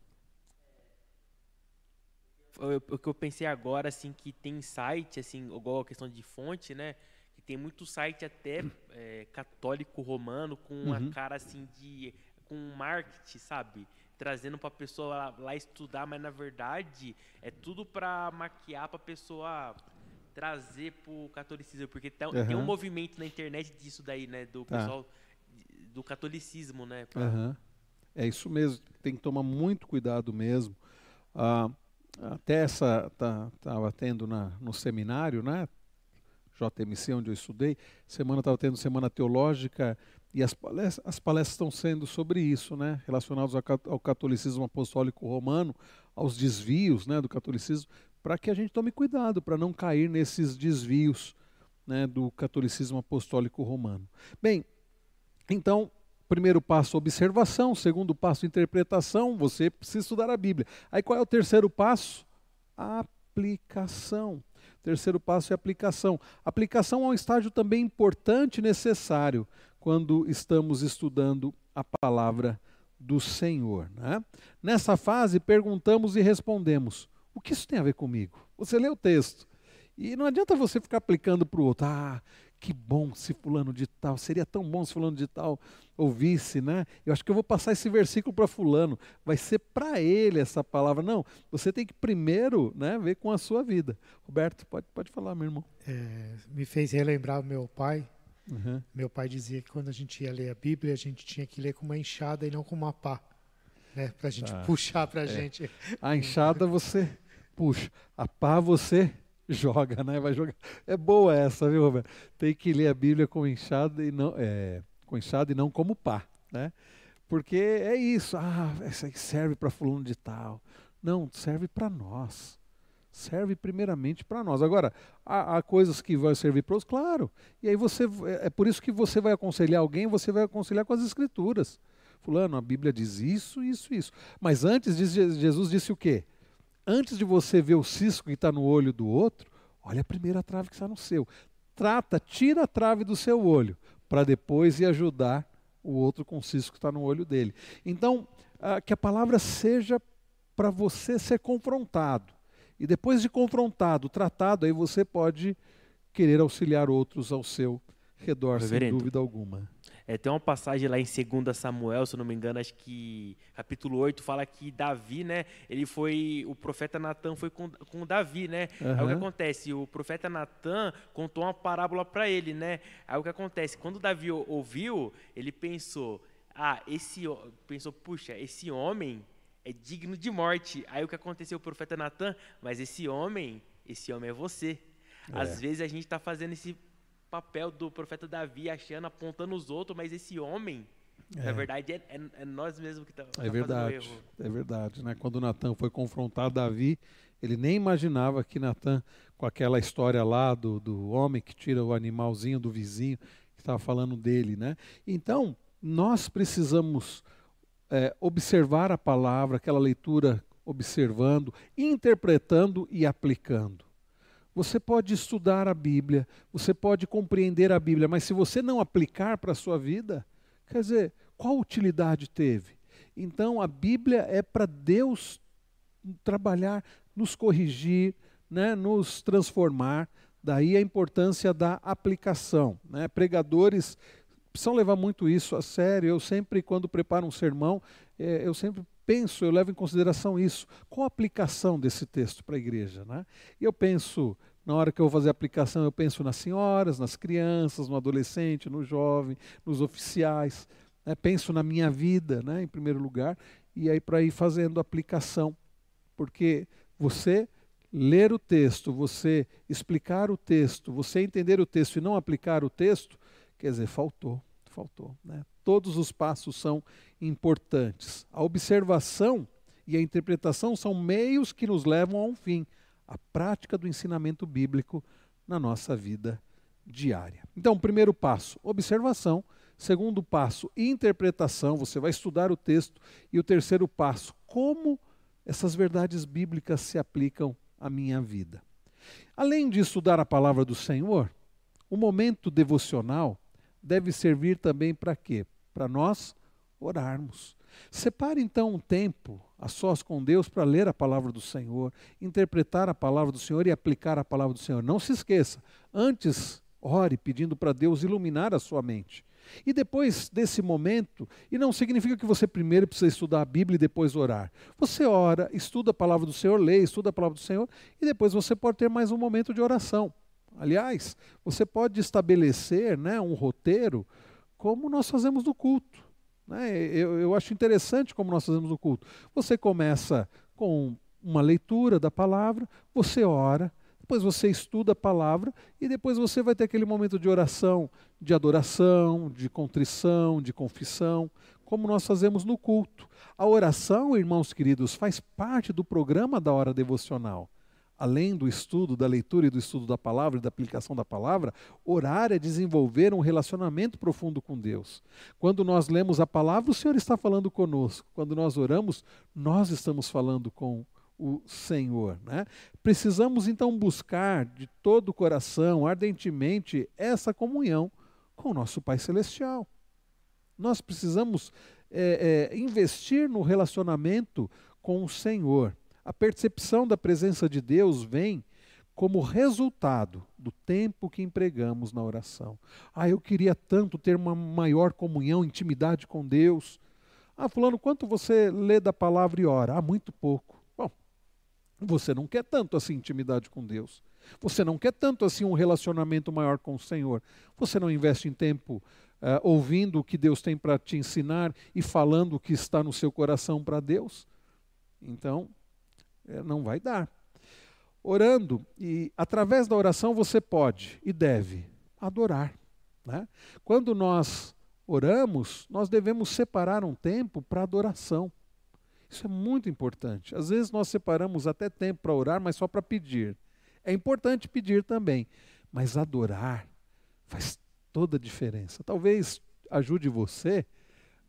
O que eu pensei agora, assim, que tem site, assim, igual a questão de fonte, né? Que tem muito site até é, católico romano com uma uhum. cara assim de com marketing, sabe? Trazendo para a pessoa lá, lá, estudar, mas na verdade é tudo para maquiar para a pessoa trazer para o catolicismo, porque tem, uhum. tem, um movimento na internet disso daí, né, do tá. pessoal do catolicismo, né? Pra... Uhum. É isso mesmo, tem que tomar muito cuidado mesmo. Ah, até essa estava tá, tendo na, no seminário, né? JMC, onde eu estudei, semana estava tendo semana teológica e as palestras, as palestras estão sendo sobre isso, né, relacionados ao catolicismo apostólico romano, aos desvios né, do catolicismo, para que a gente tome cuidado para não cair nesses desvios né, do catolicismo apostólico romano. Bem, então, primeiro passo, observação, segundo passo, interpretação, você precisa estudar a Bíblia. Aí qual é o terceiro passo? Aplicação. Terceiro passo é aplicação. Aplicação é um estágio também importante e necessário quando estamos estudando a palavra do Senhor. Né? Nessa fase, perguntamos e respondemos: o que isso tem a ver comigo? Você lê o texto. E não adianta você ficar aplicando para o outro. Ah, que bom se fulano de tal, seria tão bom se fulano de tal ouvisse, né? Eu acho que eu vou passar esse versículo para fulano, vai ser para ele essa palavra. Não, você tem que primeiro né, ver com a sua vida. Roberto, pode, pode falar, meu irmão. É, me fez relembrar o meu pai, Uhum. Meu pai dizia que quando a gente ia ler a Bíblia, a gente tinha que ler com uma enxada e não com uma pá. Né? Para a gente tá. puxar para a é. gente. A enxada você puxa, a pá você joga, né? Vai jogar. É boa essa, viu, Roberto? Tem que ler a Bíblia com enxada e não, é, com enxada e não como pá, né? Porque é isso. Ah, essa aí serve para fulano de tal. Não, serve para nós serve primeiramente para nós. Agora, há, há, coisas que vão servir para outros, claro. E aí você é, é por isso que você vai aconselhar alguém, você vai aconselhar com as escrituras. Fulano, a Bíblia diz isso, isso, isso. Mas antes Jesus disse o quê? Antes de você ver o cisco que está no olho do outro, olha a primeira trave que está no seu. Trata, tira a trave do seu olho, para depois ir ajudar o outro com o cisco que está no olho dele. Então, ah, que a palavra seja para você ser confrontado e depois de confrontado, tratado, aí você pode querer auxiliar outros ao seu redor, Reverendo. sem dúvida alguma. É, tem uma passagem lá em 2 Samuel, se eu não me engano, acho que capítulo 8, fala que Davi, né? Ele foi. O profeta Natan foi com, com Davi, né? Uhum. Aí o que acontece? O profeta Natan contou uma parábola para ele, né? Aí o que acontece? Quando Davi ouviu, ele pensou: ah, esse. Pensou, puxa, esse homem é digno de morte. Aí o que aconteceu o profeta Natan? Mas esse homem, esse homem é você. É. Às vezes a gente está fazendo esse papel do profeta Davi, achando, apontando os outros, mas esse homem, É. Na verdade, é, é, é, nós mesmos que estamos tá, é verdade, É verdade. Né? Quando Natan foi confrontar Davi, ele nem imaginava que Natan, com aquela história lá do, do homem que tira o animalzinho do vizinho, que estava falando dele. Né? Então, nós precisamos é, observar a palavra, aquela leitura observando, interpretando e aplicando. Você pode estudar a Bíblia, você pode compreender a Bíblia, mas se você não aplicar para a sua vida, quer dizer, qual utilidade teve? Então a Bíblia é para Deus trabalhar, nos corrigir, né, nos transformar. Daí a importância da aplicação. Né? Pregadores precisam levar muito isso a sério. Eu sempre, quando preparo um sermão, é, eu sempre penso, eu levo em consideração isso. Qual a aplicação desse texto para a igreja? Né? E eu penso, na hora que eu vou fazer a aplicação, eu penso nas senhoras, nas crianças, no adolescente, no jovem, nos oficiais. Né? Penso na minha vida, né, em primeiro lugar, e aí para ir fazendo aplicação. Porque você ler o texto, você explicar o texto, você entender o texto e não aplicar o texto, quer dizer, faltou, faltou. Né? Todos os passos são importantes. A observação e a interpretação são meios que nos levam a um fim, a prática do ensinamento bíblico na nossa vida diária. Então, primeiro passo, observação. Segundo passo, interpretação. Você vai estudar o texto. E o terceiro passo, como essas verdades bíblicas se aplicam à minha vida. Além de estudar a palavra do Senhor, o momento devocional deve servir também para quê? Para nós orarmos. Separe então um tempo a sós com Deus para ler a palavra do Senhor, interpretar a palavra do Senhor e aplicar a palavra do Senhor. Não se esqueça, antes ore pedindo para Deus iluminar a sua mente. E depois desse momento, e não significa que você primeiro precisa estudar a Bíblia e depois orar. Você ora, estuda a palavra do Senhor, lê, estuda a palavra do Senhor, e depois você pode ter mais um momento de oração. Aliás, você pode estabelecer né, um roteiro como nós fazemos no culto. Né? Eu, eu acho interessante como nós fazemos no culto. Você começa com uma leitura da palavra, você ora, depois você estuda a palavra e depois você vai ter aquele momento de oração, de adoração, de contrição, de confissão, como nós fazemos no culto. A oração, irmãos queridos, faz parte do programa da hora devocional. Além do estudo, da leitura e do estudo da palavra e da aplicação da palavra, orar é desenvolver um relacionamento profundo com Deus. Quando nós lemos a palavra, o Senhor está falando conosco. Quando nós oramos, nós estamos falando com o Senhor. Né? Precisamos então buscar de todo o coração, ardentemente, essa comunhão com o nosso Pai Celestial. Nós precisamos é, é, investir no relacionamento com o Senhor. A percepção da presença de Deus vem como resultado do tempo que empregamos na oração. Ah, eu queria tanto ter uma maior comunhão, intimidade com Deus. Ah, fulano, quanto você lê da palavra e ora? Ah, muito pouco. Você não quer tanto assim intimidade com Deus. Você não quer tanto assim um relacionamento maior com o Senhor. Você não investe em tempo uh, ouvindo o que Deus tem para te ensinar e falando o que está no seu coração para Deus. Então, não vai dar. Orando, e através da oração você pode e deve adorar. Né? Quando nós oramos, nós devemos separar um tempo para adoração. Isso é muito importante. Às vezes nós separamos até tempo para orar, mas só para pedir. É importante pedir também, mas adorar faz toda a diferença. Talvez ajude você,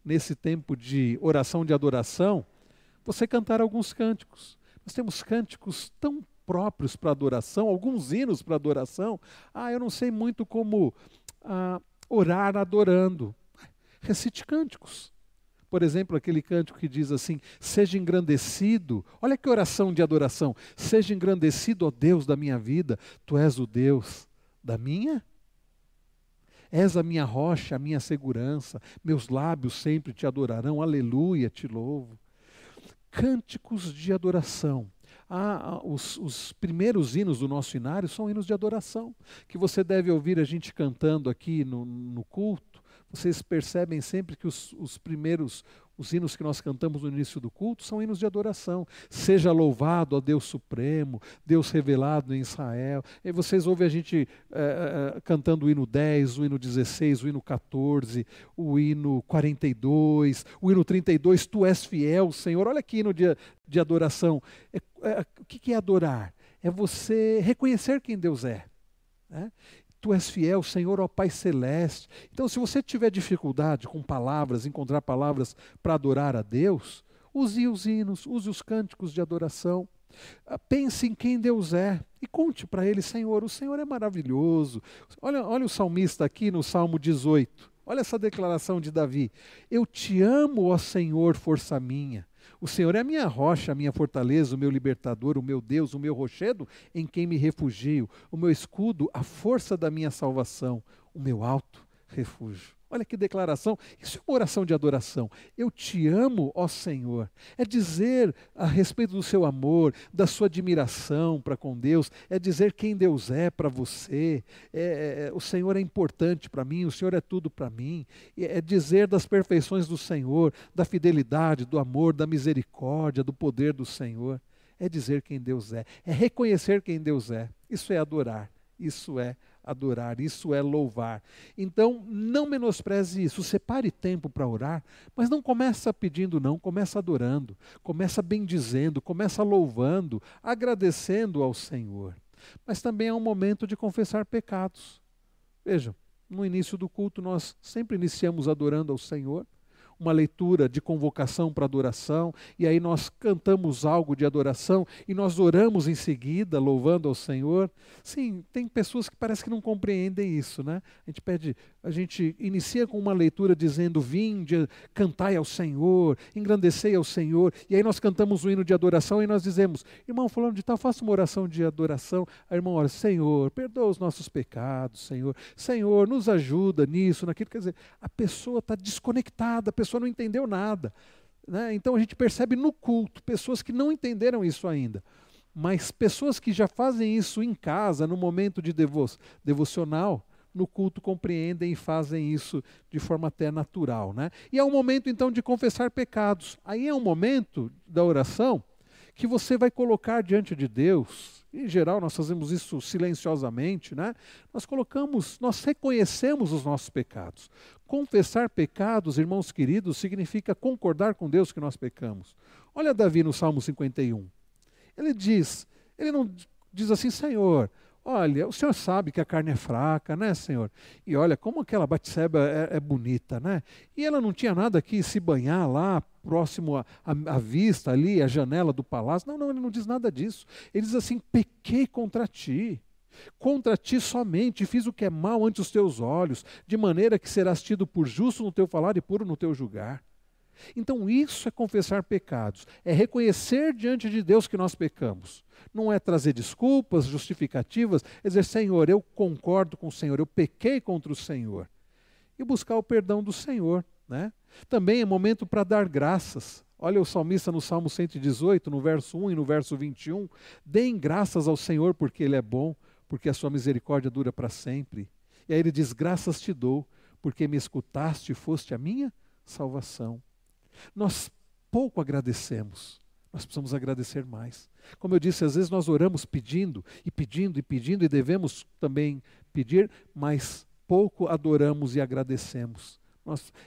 nesse tempo de oração de adoração, você cantar alguns cânticos. Nós temos cânticos tão próprios para adoração, alguns hinos para adoração. Ah, eu não sei muito como ah, orar adorando. Recite cânticos. Por exemplo, aquele cântico que diz assim: Seja engrandecido. Olha que oração de adoração. Seja engrandecido, ó Deus da minha vida. Tu és o Deus da minha. És a minha rocha, a minha segurança. Meus lábios sempre te adorarão. Aleluia, te louvo. Cânticos de adoração. Ah, os, os, primeiros hinos do nosso inário são hinos de adoração, que você deve ouvir a gente cantando aqui no, no culto Vocês percebem sempre que os, os primeiros, os hinos que nós cantamos no início do culto são hinos de adoração. Seja louvado, ó Deus Supremo, Deus revelado em Israel. E vocês ouvem a gente é, é, cantando o hino 10, o hino 16, o hino 14, o hino 42, o hino 32, Tu és fiel, Senhor. Olha que hino de, de adoração. É, é, o que é adorar? É você reconhecer quem Deus é. Né? Tu és fiel, Senhor, ó Pai Celeste. Então, se você tiver dificuldade com palavras, encontrar palavras para adorar a Deus, use os hinos, use os cânticos de adoração. Ah, pense em quem Deus é e conte para ele, Senhor, o Senhor é maravilhoso. Olha, olha o salmista aqui no Salmo 18. Olha essa declaração de Davi: Eu te amo, ó Senhor, força minha. O Senhor é a minha rocha, a minha fortaleza, o meu libertador, o meu Deus, o meu rochedo em quem me refugio, o meu escudo, a força da minha salvação, o meu alto refúgio. Olha que declaração. Isso é uma oração de adoração. Eu te amo, ó Senhor. É dizer a respeito do seu amor, da sua admiração para com Deus, é dizer quem Deus é para você. É, é, é, o Senhor é importante para mim, o Senhor é tudo para mim. É dizer das perfeições do Senhor, da fidelidade, do amor, da misericórdia, do poder do Senhor. É dizer quem Deus é. É reconhecer quem Deus é. Isso é adorar. Isso é adorar, isso é louvar. Então, não menospreze isso, separe tempo para orar, mas não começa pedindo não, começa adorando, começa bendizendo, começa louvando, agradecendo ao Senhor. Mas também é um momento de confessar pecados. Vejam, no início do culto nós sempre iniciamos adorando ao Senhor, uma leitura de convocação para adoração, e aí nós cantamos algo de adoração e nós oramos em seguida, louvando ao Senhor. Sim, tem pessoas que parece que não compreendem isso, né? A gente pede, a gente inicia com uma leitura dizendo: Vinde, cantai ao Senhor, engrandecei ao Senhor, e aí nós cantamos o hino de adoração e nós dizemos: Irmão, falando de tal, faça uma oração de adoração. A irmã ora: Senhor, perdoa os nossos pecados, Senhor. Senhor, nos ajuda nisso, naquilo. Quer dizer, a pessoa está desconectada, a pessoa pessoa não entendeu nada. Né? Então a gente percebe no culto pessoas que não entenderam isso ainda. Mas pessoas que já fazem isso em casa, no momento de devo devocional, no culto compreendem e fazem isso de forma até natural. Né? E é um momento então de confessar pecados. Aí é um momento da oração que você vai colocar diante de Deus em geral, nós fazemos isso silenciosamente, né? Nós colocamos, nós reconhecemos os nossos pecados. Confessar pecados, irmãos queridos, significa concordar com Deus que nós pecamos. Olha Davi no Salmo 51. Ele diz, ele não diz assim, Senhor, Olha, o senhor sabe que a carne é fraca, né, senhor? E olha, como aquela Batseba é, é bonita, né? E ela não tinha nada que se banhar lá, próximo à vista ali, à janela do palácio. Não, não, ele não diz nada disso. Ele diz assim: pequei contra ti. Contra ti somente fiz o que é mal ante os teus olhos, de maneira que serás tido por justo no teu falar e puro no teu julgar. Então, isso é confessar pecados, é reconhecer diante de Deus que nós pecamos. Não é trazer desculpas, justificativas, é dizer, Senhor, eu concordo com o Senhor, eu pequei contra o Senhor. E buscar o perdão do Senhor. Né? Também é momento para dar graças. Olha o salmista no Salmo 118, no verso 1 e no verso 21. Deem graças ao Senhor porque Ele é bom, porque a sua misericórdia dura para sempre. E aí ele diz: Graças te dou, porque me escutaste e foste a minha salvação. Nós pouco agradecemos, nós precisamos agradecer mais. Como eu disse, às vezes nós oramos pedindo e pedindo e pedindo, e devemos também pedir, mas pouco adoramos e agradecemos.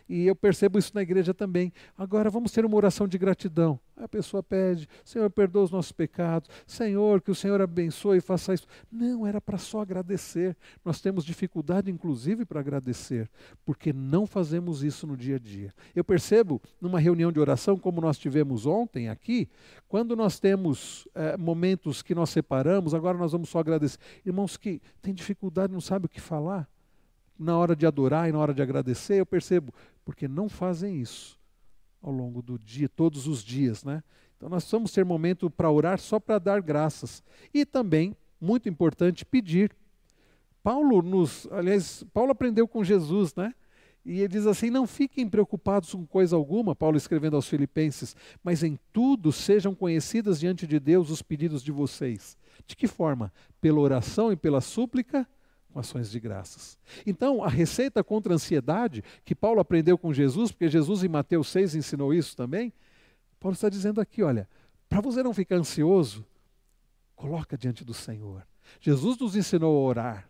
E eu percebo isso na igreja também. Agora vamos ter uma oração de gratidão. A pessoa pede, Senhor, perdoa os nossos pecados. Senhor, que o Senhor abençoe e faça isso. Não, era para só agradecer. Nós temos dificuldade, inclusive, para agradecer, porque não fazemos isso no dia a dia. Eu percebo numa reunião de oração, como nós tivemos ontem aqui, quando nós temos é, momentos que nós separamos, agora nós vamos só agradecer. Irmãos que têm dificuldade, não sabem o que falar na hora de adorar e na hora de agradecer, eu percebo, porque não fazem isso ao longo do dia, todos os dias, né? Então nós vamos ter momento para orar só para dar graças. E também, muito importante, pedir. Paulo nos, aliás, Paulo aprendeu com Jesus, né? E ele diz assim: não fiquem preocupados com coisa alguma, Paulo escrevendo aos Filipenses, mas em tudo sejam conhecidas diante de Deus os pedidos de vocês. De que forma? Pela oração e pela súplica com ações de graças. Então, a receita contra a ansiedade, que Paulo aprendeu com Jesus, porque Jesus em Mateus 6 ensinou isso também, Paulo está dizendo aqui, olha, para você não ficar ansioso, coloca diante do Senhor. Jesus nos ensinou a orar.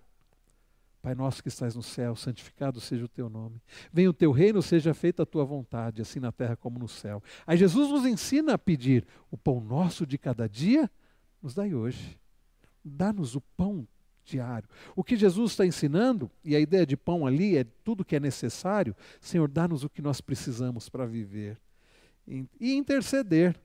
Pai nosso que estás no céu, santificado seja o teu nome. Venha o teu reino, seja feita a tua vontade, assim na terra como no céu. Aí Jesus nos ensina a pedir o pão nosso de cada dia, nos dai hoje. Dá-nos o pão diário. O que Jesus está ensinando, e a ideia de pão ali é tudo que é necessário, Senhor, dá-nos o que nós precisamos para viver. E interceder.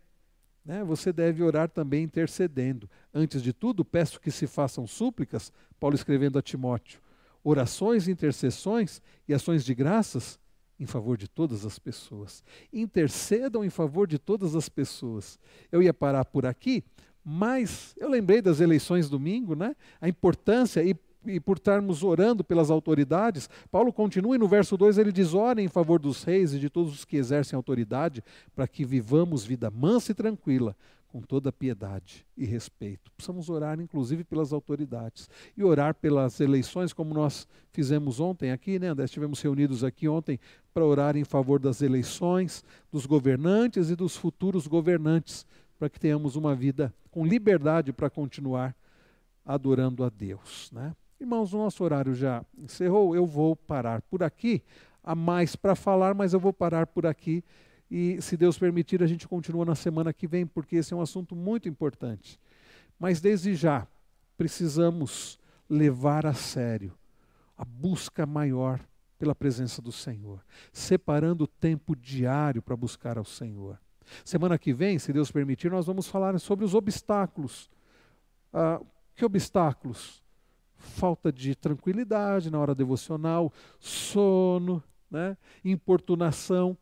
Né? Você deve orar também intercedendo. Antes de tudo, peço que se façam súplicas, Paulo escrevendo a Timóteo, orações, intercessões e ações de graças em favor de todas as pessoas. Intercedam em favor de todas as pessoas. Eu ia parar por aqui, mas eu lembrei das eleições domingo, né? A importância e, e por estarmos orando pelas autoridades. Paulo continua e no verso 2 ele diz: Orem em favor dos reis e de todos os que exercem autoridade, para que vivamos vida mansa e tranquila, com toda piedade e respeito. Precisamos orar, inclusive, pelas autoridades. E orar pelas eleições, como nós fizemos ontem aqui, né, André? Estivemos reunidos aqui ontem para orar em favor das eleições, dos governantes e dos futuros governantes para que tenhamos uma vida com liberdade para continuar adorando a Deus. Né? Irmãos, o nosso horário já encerrou, eu vou parar por aqui. Há mais para falar, mas eu vou parar por aqui. E, se Deus permitir, a gente continua na semana que vem, porque esse é um assunto muito importante. Mas, desde já, precisamos levar a sério a busca maior pela presença do Senhor, separando o tempo diário para buscar ao Senhor. Semana que vem, se Deus permitir, nós vamos falar sobre os obstáculos. Ah, que obstáculos? Falta de tranquilidade na hora devocional, sono, né? importunação.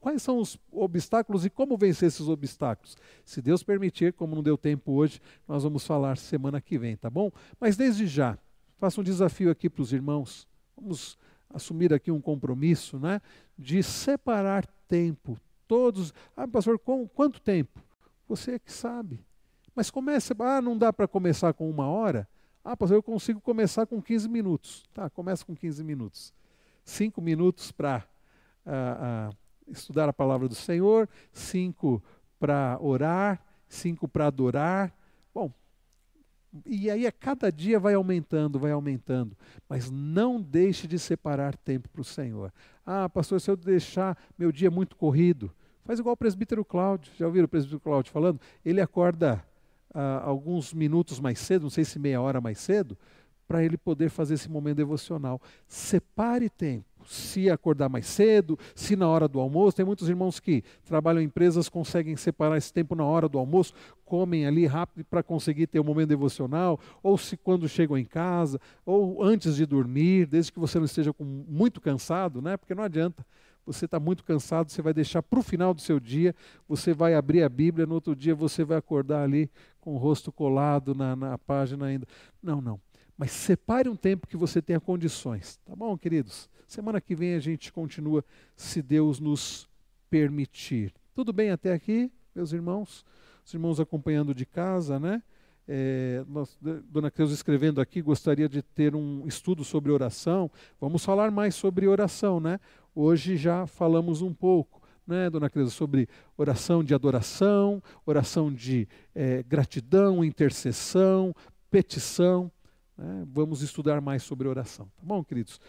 quais são os obstáculos e como vencer esses obstáculos? Se Deus permitir, como não deu tempo hoje, nós vamos falar semana que vem, tá bom? Mas desde já, faço um desafio aqui para os irmãos. Vamos assumir aqui um compromisso, né? De separar tempo, todos. Ah, pastor, com quanto tempo? Você é que sabe. Mas comece, ah, não dá para começar com uma hora? Ah, pastor, eu consigo começar com 15 minutos. Tá, começa com 15 minutos. Cinco minutos para ah, ah, estudar a palavra do Senhor, cinco para orar, cinco para adorar. Bom, e aí a cada dia vai aumentando, vai aumentando. Mas não deixe de separar tempo para o Senhor. Ah, pastor, se eu deixar meu dia muito corrido, faz igual o presbítero Cláudio. Já ouviram o presbítero Cláudio falando? Ele acorda ah, alguns minutos mais cedo, não sei se meia hora mais cedo, para ele poder fazer esse momento devocional. Separe tempo se acordar mais cedo, se na hora do almoço. Tem muitos irmãos que trabalham em empresas, conseguem separar esse tempo na hora do almoço, comem ali rápido para conseguir ter um momento devocional, ou se quando chegam em casa, ou antes de dormir, desde que você não esteja com, muito cansado, né? porque não adianta. Você está muito cansado, você vai deixar para o final do seu dia, você vai abrir a Bíblia, no outro dia você vai acordar ali com o rosto colado na, na página ainda. Não, não. Mas separe um tempo que você tenha condições. Tá bom, queridos? Semana que vem a gente continua, se Deus nos permitir. Tudo bem até aqui, meus irmãos? Os irmãos acompanhando de casa, né? É, nós, Dona Creuza escrevendo aqui, gostaria de ter um estudo sobre oração. Vamos falar mais sobre oração, né? Hoje já falamos um pouco, né, Dona Creuza, sobre oração de adoração, oração de é, gratidão, intercessão, petição. Né? Vamos estudar mais sobre oração. Tá bom, queridos?